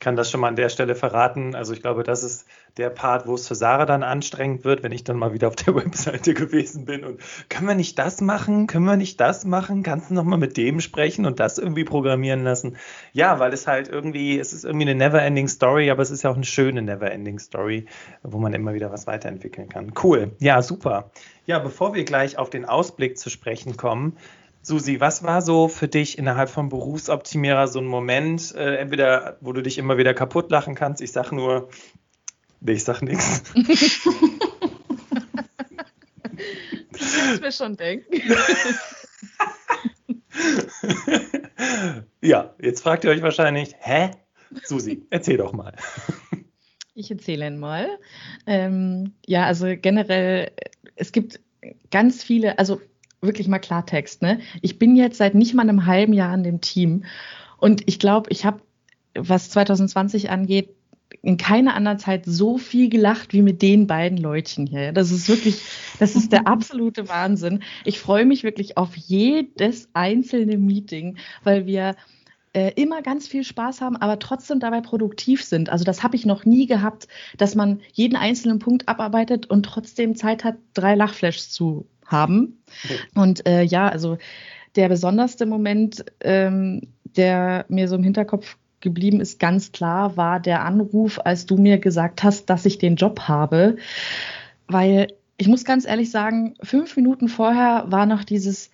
kann das schon mal an der Stelle verraten. Also ich glaube, das ist der Part, wo es für Sarah dann anstrengend wird, wenn ich dann mal wieder auf der Webseite gewesen bin und können wir nicht das machen? Können wir nicht das machen? Kannst du noch mal mit dem sprechen und das irgendwie programmieren lassen? Ja, weil es halt irgendwie, es ist irgendwie eine never-ending Story, aber es ist ja auch eine schöne never-ending Story, wo man immer wieder was weiterentwickeln kann. Cool. Ja, super. Ja, bevor wir gleich auf den Ausblick zu sprechen kommen, Susi, was war so für dich innerhalb von Berufsoptimierer so ein Moment, äh, entweder wo du dich immer wieder kaputt lachen kannst? Ich sag nur, Nee, ich sag nichts. Ich kann mir schon denken. ja, jetzt fragt ihr euch wahrscheinlich, hä? Susi, erzähl doch mal. Ich erzähle Ihnen mal. Ähm, ja, also generell, es gibt ganz viele, also wirklich mal Klartext, ne? Ich bin jetzt seit nicht mal einem halben Jahr an dem Team und ich glaube, ich habe, was 2020 angeht, in keiner anderen Zeit so viel gelacht wie mit den beiden Leutchen hier. Das ist wirklich, das ist der absolute Wahnsinn. Ich freue mich wirklich auf jedes einzelne Meeting, weil wir äh, immer ganz viel Spaß haben, aber trotzdem dabei produktiv sind. Also das habe ich noch nie gehabt, dass man jeden einzelnen Punkt abarbeitet und trotzdem Zeit hat, drei Lachflashs zu haben. Okay. Und äh, ja, also der besonderste Moment, ähm, der mir so im Hinterkopf geblieben ist, ganz klar, war der Anruf, als du mir gesagt hast, dass ich den Job habe. Weil ich muss ganz ehrlich sagen, fünf Minuten vorher war noch dieses,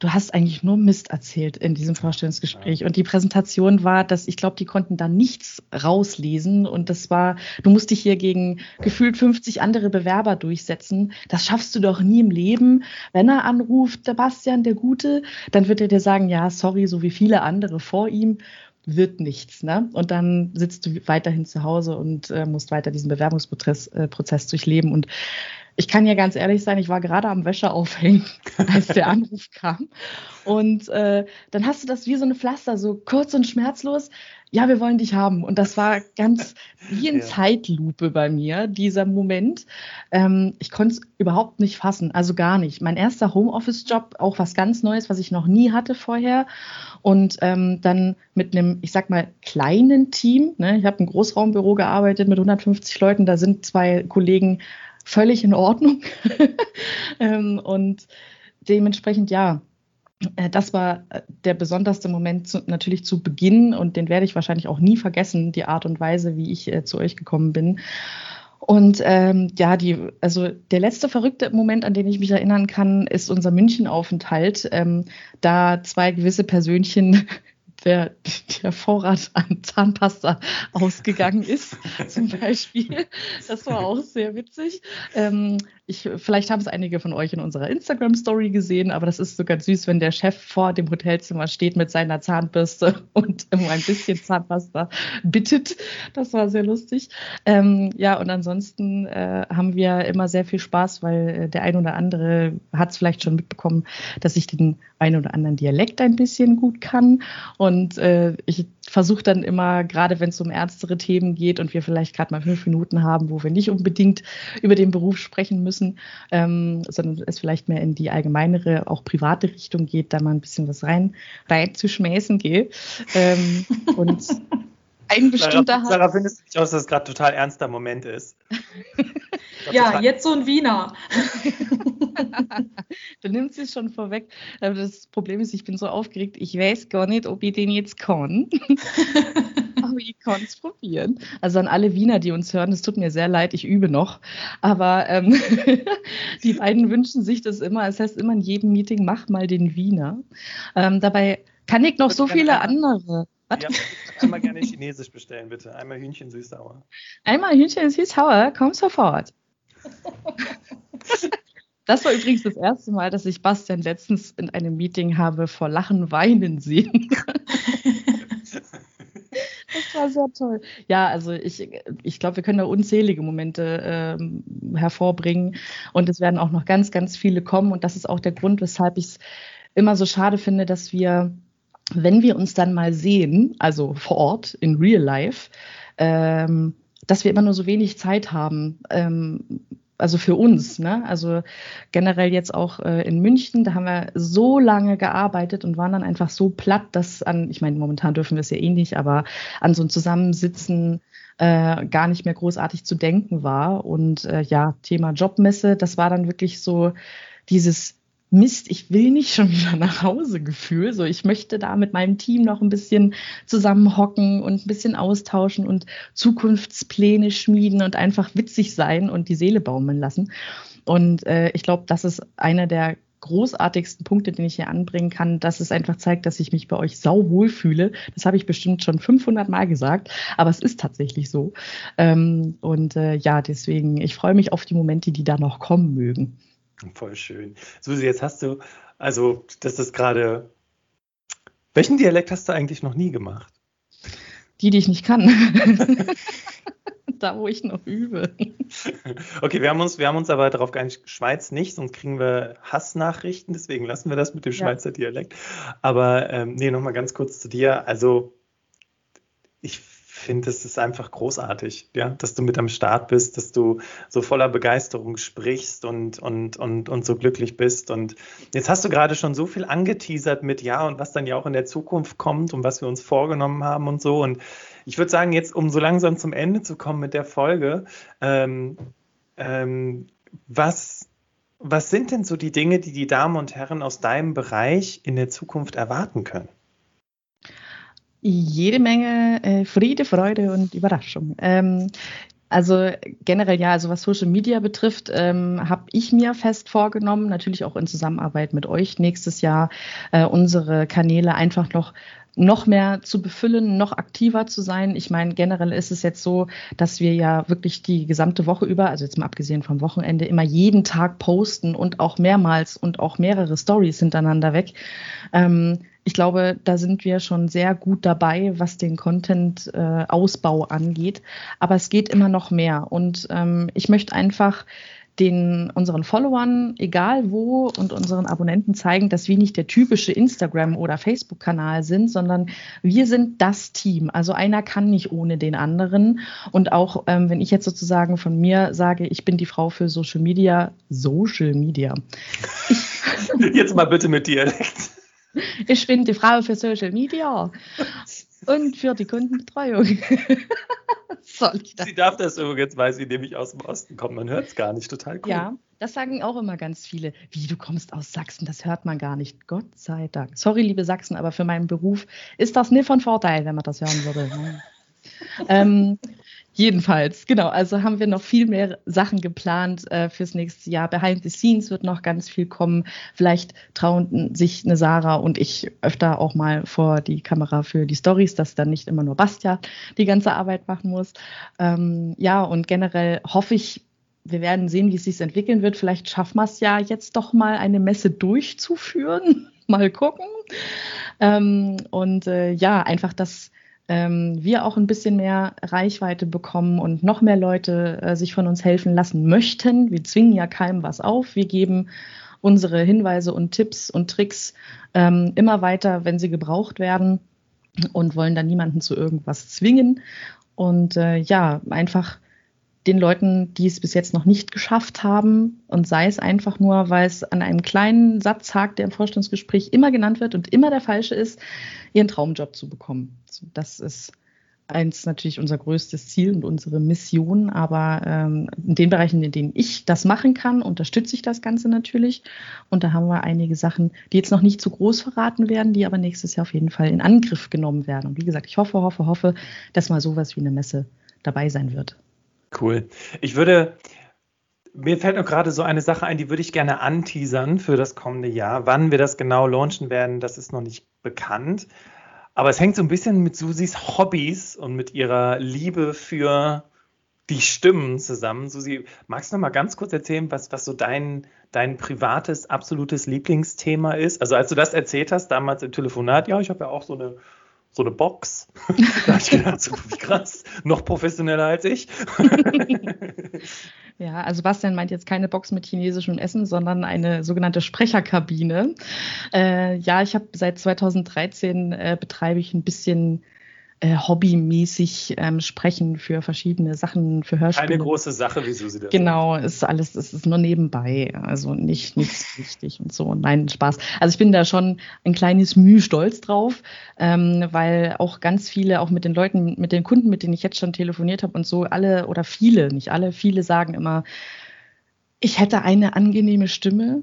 du hast eigentlich nur Mist erzählt in diesem Vorstellungsgespräch. Und die Präsentation war, dass ich glaube, die konnten da nichts rauslesen. Und das war, du musst dich hier gegen gefühlt 50 andere Bewerber durchsetzen. Das schaffst du doch nie im Leben. Wenn er anruft, Sebastian, der Gute, dann wird er dir sagen, ja, sorry, so wie viele andere vor ihm wird nichts. Ne? Und dann sitzt du weiterhin zu Hause und äh, musst weiter diesen Bewerbungsprozess äh, durchleben. Und ich kann ja ganz ehrlich sein, ich war gerade am Wäsche aufhängen, als der Anruf kam. Und äh, dann hast du das wie so eine Pflaster, so kurz und schmerzlos. Ja, wir wollen dich haben. Und das war ganz wie in ja. Zeitlupe bei mir, dieser Moment. Ähm, ich konnte es überhaupt nicht fassen, also gar nicht. Mein erster Homeoffice-Job, auch was ganz Neues, was ich noch nie hatte vorher. Und ähm, dann mit einem, ich sag mal, kleinen Team. Ne? Ich habe ein Großraumbüro gearbeitet mit 150 Leuten. Da sind zwei Kollegen völlig in Ordnung. ähm, und dementsprechend, ja, äh, das war äh, der besonderste Moment zu, natürlich zu Beginn und den werde ich wahrscheinlich auch nie vergessen, die Art und Weise, wie ich äh, zu euch gekommen bin. Und ähm, ja, die, also der letzte verrückte Moment, an den ich mich erinnern kann, ist unser Münchenaufenthalt, ähm, da zwei gewisse Persönchen der, der Vorrat an Zahnpasta ausgegangen ist, zum Beispiel. Das war auch sehr witzig. Ähm, ich, vielleicht haben es einige von euch in unserer Instagram-Story gesehen, aber das ist so ganz süß, wenn der Chef vor dem Hotelzimmer steht mit seiner Zahnbürste und um ein bisschen Zahnpasta bittet. Das war sehr lustig. Ähm, ja, und ansonsten äh, haben wir immer sehr viel Spaß, weil äh, der ein oder andere hat es vielleicht schon mitbekommen, dass ich den ein oder anderen Dialekt ein bisschen gut kann. Und äh, ich versuche dann immer, gerade wenn es um ernstere Themen geht und wir vielleicht gerade mal fünf Minuten haben, wo wir nicht unbedingt über den Beruf sprechen müssen, ähm, sondern es vielleicht mehr in die allgemeinere, auch private Richtung geht, da mal ein bisschen was rein, rein zu schmäßen geht. Ähm, und ein bestimmter Sarah, Sarah findest du nicht aus, dass es gerade total ernster Moment ist? ja, jetzt so ein Wiener. du nimmst es schon vorweg. Aber das Problem ist, ich bin so aufgeregt, ich weiß gar nicht, ob ich den jetzt kann. Aber ich kann es probieren. Also an alle Wiener, die uns hören, es tut mir sehr leid, ich übe noch. Aber ähm, die beiden wünschen sich das immer. Es heißt immer in jedem Meeting, mach mal den Wiener. Ähm, dabei kann ich noch so viele andere. Was? Ja, einmal gerne Chinesisch bestellen, bitte. Einmal Hühnchen süß-sauer. Einmal Hühnchen süß-sauer, komm sofort. Das war übrigens das erste Mal, dass ich Bastian letztens in einem Meeting habe vor Lachen weinen sehen. Das war sehr toll. Ja, also ich, ich glaube, wir können da unzählige Momente ähm, hervorbringen und es werden auch noch ganz, ganz viele kommen und das ist auch der Grund, weshalb ich es immer so schade finde, dass wir, wenn wir uns dann mal sehen, also vor Ort in Real Life, ähm, dass wir immer nur so wenig Zeit haben, ähm, also für uns, ne? Also generell jetzt auch äh, in München, da haben wir so lange gearbeitet und waren dann einfach so platt, dass an, ich meine, momentan dürfen wir es ja eh nicht, aber an so ein Zusammensitzen äh, gar nicht mehr großartig zu denken war. Und äh, ja, Thema Jobmesse, das war dann wirklich so dieses Mist, ich will nicht schon wieder nach Hause Gefühl. So, ich möchte da mit meinem Team noch ein bisschen zusammenhocken und ein bisschen austauschen und Zukunftspläne schmieden und einfach witzig sein und die Seele baumeln lassen. Und äh, ich glaube, das ist einer der großartigsten Punkte, den ich hier anbringen kann, dass es einfach zeigt, dass ich mich bei euch sauwohl fühle. Das habe ich bestimmt schon 500 Mal gesagt, aber es ist tatsächlich so. Ähm, und äh, ja, deswegen, ich freue mich auf die Momente, die da noch kommen mögen. Voll schön. Susi, jetzt hast du, also das ist gerade, welchen Dialekt hast du eigentlich noch nie gemacht? Die, die ich nicht kann. da, wo ich noch übe. Okay, wir haben uns, wir haben uns aber darauf geeinigt, Schweiz nicht, sonst kriegen wir Hassnachrichten, deswegen lassen wir das mit dem Schweizer ja. Dialekt. Aber ähm, nee, nochmal ganz kurz zu dir. Also ich finde, es ist einfach großartig, ja, dass du mit am Start bist, dass du so voller Begeisterung sprichst und, und, und, und so glücklich bist. Und jetzt hast du gerade schon so viel angeteasert mit Ja und was dann ja auch in der Zukunft kommt und was wir uns vorgenommen haben und so. Und ich würde sagen, jetzt, um so langsam zum Ende zu kommen mit der Folge, ähm, ähm, was, was sind denn so die Dinge, die die Damen und Herren aus deinem Bereich in der Zukunft erwarten können? Jede Menge äh, Friede, Freude und Überraschung. Ähm, also generell ja, also was Social Media betrifft, ähm, habe ich mir fest vorgenommen, natürlich auch in Zusammenarbeit mit euch nächstes Jahr äh, unsere Kanäle einfach noch noch mehr zu befüllen, noch aktiver zu sein. Ich meine, generell ist es jetzt so, dass wir ja wirklich die gesamte Woche über, also jetzt mal abgesehen vom Wochenende, immer jeden Tag posten und auch mehrmals und auch mehrere Stories hintereinander weg. Ähm, ich glaube, da sind wir schon sehr gut dabei, was den Content-Ausbau äh, angeht. Aber es geht immer noch mehr. Und ähm, ich möchte einfach den unseren Followern, egal wo, und unseren Abonnenten zeigen, dass wir nicht der typische Instagram- oder Facebook-Kanal sind, sondern wir sind das Team. Also einer kann nicht ohne den anderen. Und auch ähm, wenn ich jetzt sozusagen von mir sage, ich bin die Frau für Social Media, Social Media. jetzt mal bitte mit Dialekt. Ich bin die Frau für Social Media und für die Kundenbetreuung. Sie darf das übrigens, weil sie nämlich aus dem Osten kommt. Man hört es gar nicht. Total cool. Ja, das sagen auch immer ganz viele. Wie, du kommst aus Sachsen, das hört man gar nicht. Gott sei Dank. Sorry, liebe Sachsen, aber für meinen Beruf ist das nicht von Vorteil, wenn man das hören würde. ähm, Jedenfalls, genau. Also haben wir noch viel mehr Sachen geplant äh, fürs nächste Jahr. Behind the Scenes wird noch ganz viel kommen. Vielleicht trauen sich eine Sarah und ich öfter auch mal vor die Kamera für die Stories, dass dann nicht immer nur Bastia die ganze Arbeit machen muss. Ähm, ja, und generell hoffe ich, wir werden sehen, wie es sich entwickeln wird. Vielleicht schaffen wir es ja jetzt doch mal eine Messe durchzuführen. mal gucken. Ähm, und äh, ja, einfach das ähm, wir auch ein bisschen mehr Reichweite bekommen und noch mehr Leute äh, sich von uns helfen lassen möchten. Wir zwingen ja keinem was auf. Wir geben unsere Hinweise und Tipps und Tricks ähm, immer weiter, wenn sie gebraucht werden und wollen dann niemanden zu irgendwas zwingen. Und äh, ja, einfach den Leuten, die es bis jetzt noch nicht geschafft haben, und sei es einfach nur, weil es an einem kleinen Satz hakt, der im Vorstellungsgespräch immer genannt wird und immer der falsche ist, ihren Traumjob zu bekommen. Das ist eins natürlich unser größtes Ziel und unsere Mission, aber ähm, in den Bereichen, in denen ich das machen kann, unterstütze ich das Ganze natürlich. Und da haben wir einige Sachen, die jetzt noch nicht zu groß verraten werden, die aber nächstes Jahr auf jeden Fall in Angriff genommen werden. Und wie gesagt, ich hoffe, hoffe, hoffe, dass mal sowas wie eine Messe dabei sein wird. Cool. Ich würde, mir fällt noch gerade so eine Sache ein, die würde ich gerne anteasern für das kommende Jahr. Wann wir das genau launchen werden, das ist noch nicht bekannt. Aber es hängt so ein bisschen mit Susis Hobbys und mit ihrer Liebe für die Stimmen zusammen. Susi, magst du noch mal ganz kurz erzählen, was, was so dein, dein privates, absolutes Lieblingsthema ist? Also als du das erzählt hast, damals im Telefonat, ja, ich habe ja auch so eine so eine Box. da habe ich gedacht, so krass, noch professioneller als ich. ja, also Bastian meint jetzt keine Box mit chinesischem Essen, sondern eine sogenannte Sprecherkabine. Äh, ja, ich habe seit 2013 äh, betreibe ich ein bisschen äh, hobbymäßig ähm, sprechen für verschiedene Sachen, für Hörspiele. Eine große Sache, wieso sie das Genau, ist alles, es ist nur nebenbei, also nicht nichts wichtig und so. Nein, Spaß. Also ich bin da schon ein kleines Mühe stolz drauf, ähm, weil auch ganz viele, auch mit den Leuten, mit den Kunden, mit denen ich jetzt schon telefoniert habe und so, alle oder viele, nicht alle, viele sagen immer, ich hätte eine angenehme Stimme.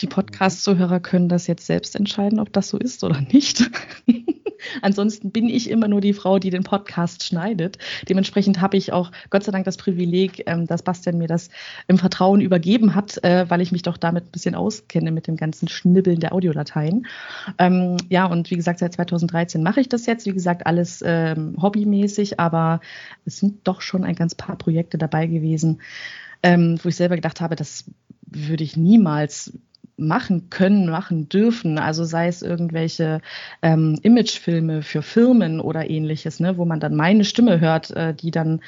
Die. Podcast-Zuhörer können das jetzt selbst entscheiden, ob das so ist oder nicht. Ansonsten bin ich immer nur die Frau, die den Podcast schneidet. Dementsprechend habe ich auch Gott sei Dank das Privileg, ähm, dass Bastian mir das im Vertrauen übergeben hat, äh, weil ich mich doch damit ein bisschen auskenne mit dem ganzen Schnibbeln der Audiodateien. Ähm, ja, und wie gesagt, seit 2013 mache ich das jetzt. Wie gesagt, alles ähm, hobbymäßig, aber es sind doch schon ein ganz paar Projekte dabei gewesen, wo ich selber gedacht habe, das würde ich niemals machen können, machen dürfen. Also sei es irgendwelche ähm, Imagefilme für Firmen oder ähnliches, ne, wo man dann meine Stimme hört, äh, die dann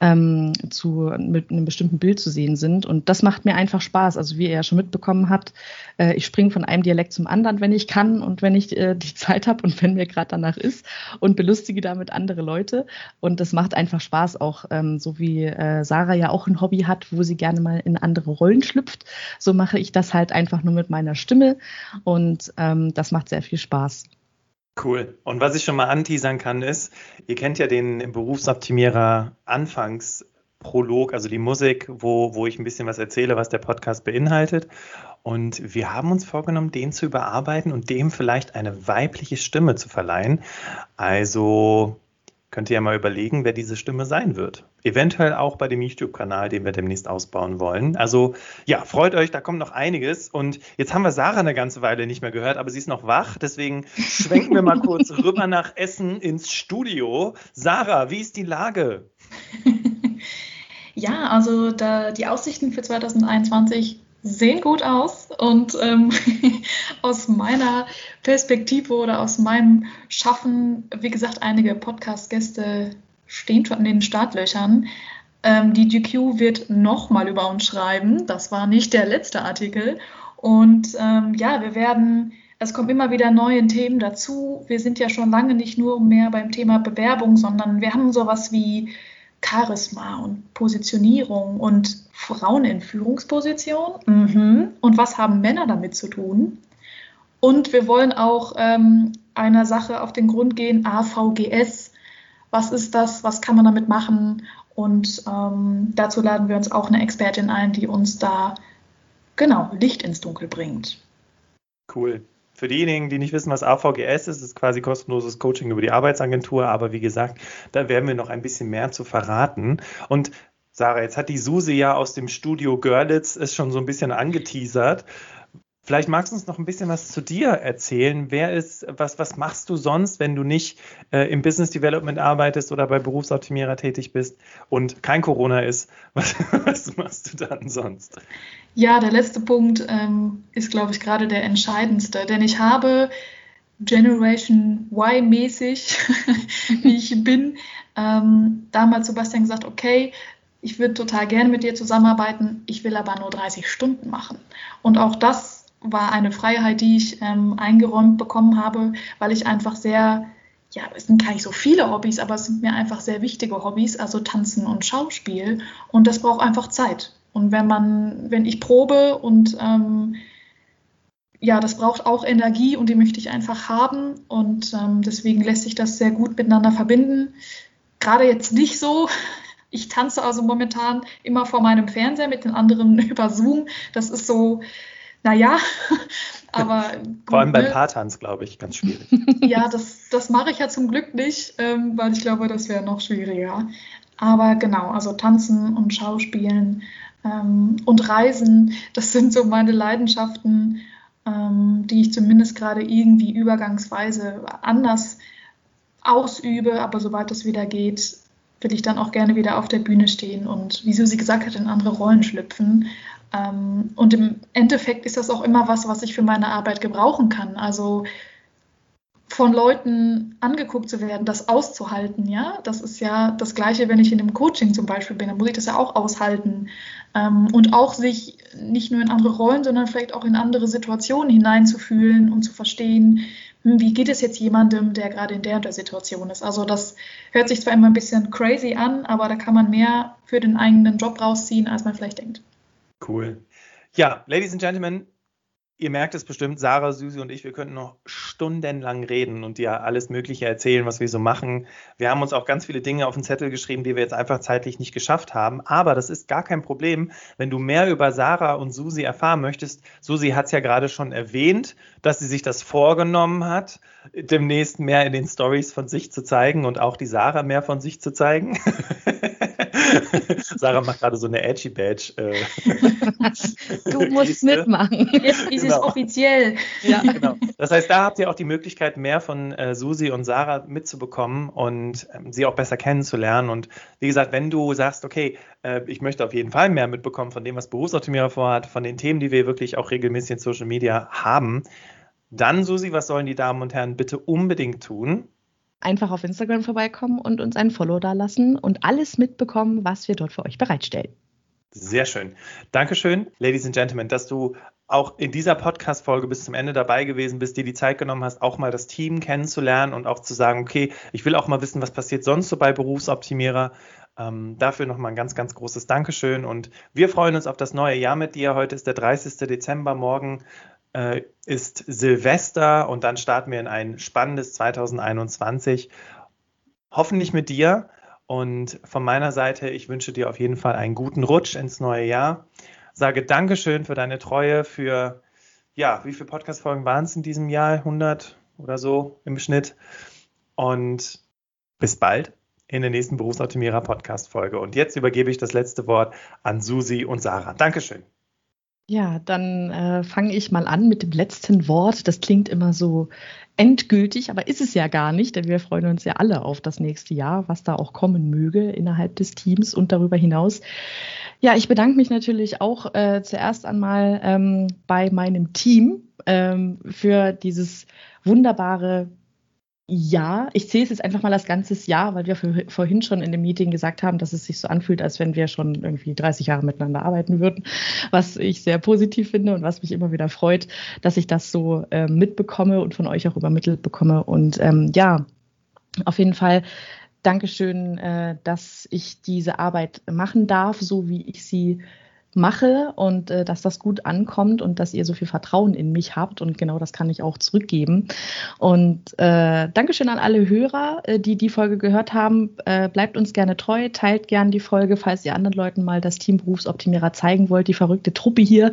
ähm, zu, mit einem bestimmten Bild zu sehen sind. Und das macht mir einfach Spaß. Also wie ihr ja schon mitbekommen habt, äh, ich springe von einem Dialekt zum anderen, wenn ich kann und wenn ich äh, die Zeit habe und wenn mir gerade danach ist und belustige damit andere Leute. Und das macht einfach Spaß, auch ähm, so wie äh, Sarah ja auch ein Hobby hat, wo sie gerne mal in andere Rollen schlüpft. So mache ich das halt einfach nur mit meiner Stimme und ähm, das macht sehr viel Spaß. Cool. Und was ich schon mal anteasern kann, ist, ihr kennt ja den Berufsoptimierer Anfangsprolog, also die Musik, wo, wo ich ein bisschen was erzähle, was der Podcast beinhaltet. Und wir haben uns vorgenommen, den zu überarbeiten und dem vielleicht eine weibliche Stimme zu verleihen. Also Könnt ihr ja mal überlegen, wer diese Stimme sein wird. Eventuell auch bei dem YouTube-Kanal, den wir demnächst ausbauen wollen. Also ja, freut euch, da kommt noch einiges. Und jetzt haben wir Sarah eine ganze Weile nicht mehr gehört, aber sie ist noch wach. Deswegen schwenken wir mal kurz rüber nach Essen ins Studio. Sarah, wie ist die Lage? Ja, also da, die Aussichten für 2021 sehen gut aus und ähm, aus meiner Perspektive oder aus meinem Schaffen, wie gesagt, einige Podcast-Gäste stehen schon in den Startlöchern. Ähm, die GQ wird nochmal über uns schreiben. Das war nicht der letzte Artikel. Und ähm, ja, wir werden, es kommen immer wieder neue Themen dazu. Wir sind ja schon lange nicht nur mehr beim Thema Bewerbung, sondern wir haben sowas wie Charisma und Positionierung und Frauen in Führungsposition. Mhm. Und was haben Männer damit zu tun? Und wir wollen auch ähm, einer Sache auf den Grund gehen, AVGS. Was ist das? Was kann man damit machen? Und ähm, dazu laden wir uns auch eine Expertin ein, die uns da genau Licht ins Dunkel bringt. Cool. Für diejenigen, die nicht wissen, was AVGS ist, ist quasi kostenloses Coaching über die Arbeitsagentur. Aber wie gesagt, da werden wir noch ein bisschen mehr zu verraten. Und Sarah, jetzt hat die Suse ja aus dem Studio Görlitz es schon so ein bisschen angeteasert. Vielleicht magst du uns noch ein bisschen was zu dir erzählen. Wer ist, was, was machst du sonst, wenn du nicht äh, im Business Development arbeitest oder bei Berufsoptimierer tätig bist und kein Corona ist? Was, was machst du dann sonst? Ja, der letzte Punkt ähm, ist, glaube ich, gerade der entscheidendste, denn ich habe Generation Y-mäßig, wie ich bin, ähm, damals Sebastian gesagt, okay, ich würde total gerne mit dir zusammenarbeiten, ich will aber nur 30 Stunden machen. Und auch das war eine Freiheit, die ich ähm, eingeräumt bekommen habe, weil ich einfach sehr, ja, es sind gar nicht so viele Hobbys, aber es sind mir einfach sehr wichtige Hobbys, also Tanzen und Schauspiel. Und das braucht einfach Zeit. Und wenn man, wenn ich probe und ähm, ja, das braucht auch Energie und die möchte ich einfach haben. Und ähm, deswegen lässt sich das sehr gut miteinander verbinden. Gerade jetzt nicht so. Ich tanze also momentan immer vor meinem Fernseher mit den anderen über Zoom. Das ist so, naja, aber. Vor allem beim ne? Paartanz, glaube ich, ganz schwierig. ja, das, das mache ich ja zum Glück nicht, ähm, weil ich glaube, das wäre noch schwieriger. Aber genau, also tanzen und Schauspielen ähm, und Reisen, das sind so meine Leidenschaften, ähm, die ich zumindest gerade irgendwie übergangsweise anders ausübe. Aber sobald es wieder geht, will ich dann auch gerne wieder auf der Bühne stehen und, wie Susi gesagt hat, in andere Rollen schlüpfen. Ähm, und im Endeffekt ist das auch immer was, was ich für meine Arbeit gebrauchen kann. Also von Leuten angeguckt zu werden, das auszuhalten, ja, das ist ja das Gleiche, wenn ich in einem Coaching zum Beispiel bin, dann muss ich das ja auch aushalten ähm, und auch sich nicht nur in andere Rollen, sondern vielleicht auch in andere Situationen hineinzufühlen und zu verstehen, wie geht es jetzt jemandem, der gerade in der und der Situation ist. Also das hört sich zwar immer ein bisschen crazy an, aber da kann man mehr für den eigenen Job rausziehen, als man vielleicht denkt. Cool. Ja, Ladies and Gentlemen, Ihr merkt es bestimmt, Sarah, Susi und ich, wir könnten noch stundenlang reden und dir alles Mögliche erzählen, was wir so machen. Wir haben uns auch ganz viele Dinge auf den Zettel geschrieben, die wir jetzt einfach zeitlich nicht geschafft haben. Aber das ist gar kein Problem, wenn du mehr über Sarah und Susi erfahren möchtest. Susi hat es ja gerade schon erwähnt, dass sie sich das vorgenommen hat, demnächst mehr in den Stories von sich zu zeigen und auch die Sarah mehr von sich zu zeigen. Sarah macht gerade so eine Edgy Badge. Äh, du musst mitmachen. Jetzt ist genau. es offiziell. Ja. Genau. Das heißt, da habt ihr auch die Möglichkeit, mehr von äh, Susi und Sarah mitzubekommen und ähm, sie auch besser kennenzulernen. Und wie gesagt, wenn du sagst, okay, äh, ich möchte auf jeden Fall mehr mitbekommen von dem, was Berufsoptimierer vorhat, von den Themen, die wir wirklich auch regelmäßig in Social Media haben, dann, Susi, was sollen die Damen und Herren bitte unbedingt tun? Einfach auf Instagram vorbeikommen und uns ein Follow da lassen und alles mitbekommen, was wir dort für euch bereitstellen. Sehr schön. Dankeschön, Ladies and Gentlemen, dass du auch in dieser Podcast-Folge bis zum Ende dabei gewesen bist, dir die Zeit genommen hast, auch mal das Team kennenzulernen und auch zu sagen, okay, ich will auch mal wissen, was passiert sonst so bei Berufsoptimierer. Ähm, dafür nochmal ein ganz, ganz großes Dankeschön und wir freuen uns auf das neue Jahr mit dir. Heute ist der 30. Dezember, morgen äh, ist Silvester und dann starten wir in ein spannendes 2021. Hoffentlich mit dir und von meiner Seite, ich wünsche dir auf jeden Fall einen guten Rutsch ins neue Jahr. Sage Dankeschön für deine Treue, für, ja, wie viele Podcast-Folgen waren es in diesem Jahr? 100 oder so im Schnitt. Und bis bald in der nächsten Berufsoptimierer Podcast-Folge. Und jetzt übergebe ich das letzte Wort an Susi und Sarah. Dankeschön. Ja, dann äh, fange ich mal an mit dem letzten Wort. Das klingt immer so endgültig, aber ist es ja gar nicht, denn wir freuen uns ja alle auf das nächste Jahr, was da auch kommen möge innerhalb des Teams und darüber hinaus. Ja, ich bedanke mich natürlich auch äh, zuerst einmal ähm, bei meinem Team ähm, für dieses wunderbare ja, ich sehe es jetzt einfach mal als ganzes Jahr, weil wir vorhin schon in dem Meeting gesagt haben, dass es sich so anfühlt, als wenn wir schon irgendwie 30 Jahre miteinander arbeiten würden, was ich sehr positiv finde und was mich immer wieder freut, dass ich das so äh, mitbekomme und von euch auch übermittelt bekomme. Und ähm, ja, auf jeden Fall Dankeschön, äh, dass ich diese Arbeit machen darf, so wie ich sie mache und äh, dass das gut ankommt und dass ihr so viel Vertrauen in mich habt und genau das kann ich auch zurückgeben. Und äh, Dankeschön an alle Hörer, äh, die die Folge gehört haben. Äh, bleibt uns gerne treu, teilt gerne die Folge, falls ihr anderen Leuten mal das Team Berufsoptimierer zeigen wollt, die verrückte Truppe hier.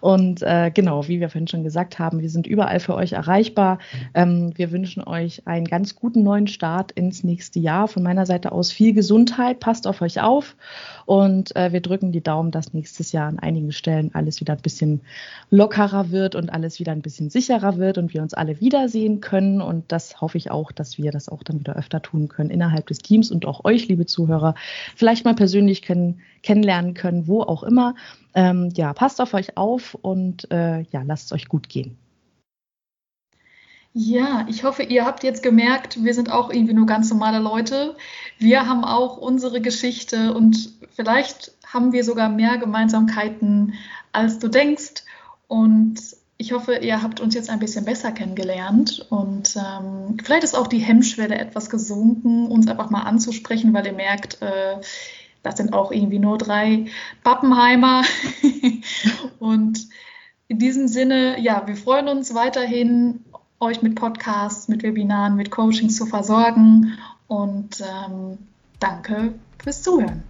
Und äh, genau, wie wir vorhin schon gesagt haben, wir sind überall für euch erreichbar. Ähm, wir wünschen euch einen ganz guten neuen Start ins nächste Jahr. Von meiner Seite aus viel Gesundheit, passt auf euch auf und äh, wir drücken die Daumen, dass nächstes Jahr an einigen Stellen alles wieder ein bisschen lockerer wird und alles wieder ein bisschen sicherer wird und wir uns alle wiedersehen können. Und das hoffe ich auch, dass wir das auch dann wieder öfter tun können innerhalb des Teams und auch euch, liebe Zuhörer, vielleicht mal persönlich können, kennenlernen können, wo auch immer. Ähm, ja, passt auf euch auf und äh, ja, lasst es euch gut gehen. Ja, ich hoffe, ihr habt jetzt gemerkt, wir sind auch irgendwie nur ganz normale Leute. Wir haben auch unsere Geschichte und vielleicht haben wir sogar mehr Gemeinsamkeiten, als du denkst. Und ich hoffe, ihr habt uns jetzt ein bisschen besser kennengelernt und ähm, vielleicht ist auch die Hemmschwelle etwas gesunken, uns einfach mal anzusprechen, weil ihr merkt, äh, das sind auch irgendwie nur drei Pappenheimer. und in diesem Sinne, ja, wir freuen uns weiterhin euch mit Podcasts, mit Webinaren, mit Coachings zu versorgen. Und ähm, danke fürs Zuhören.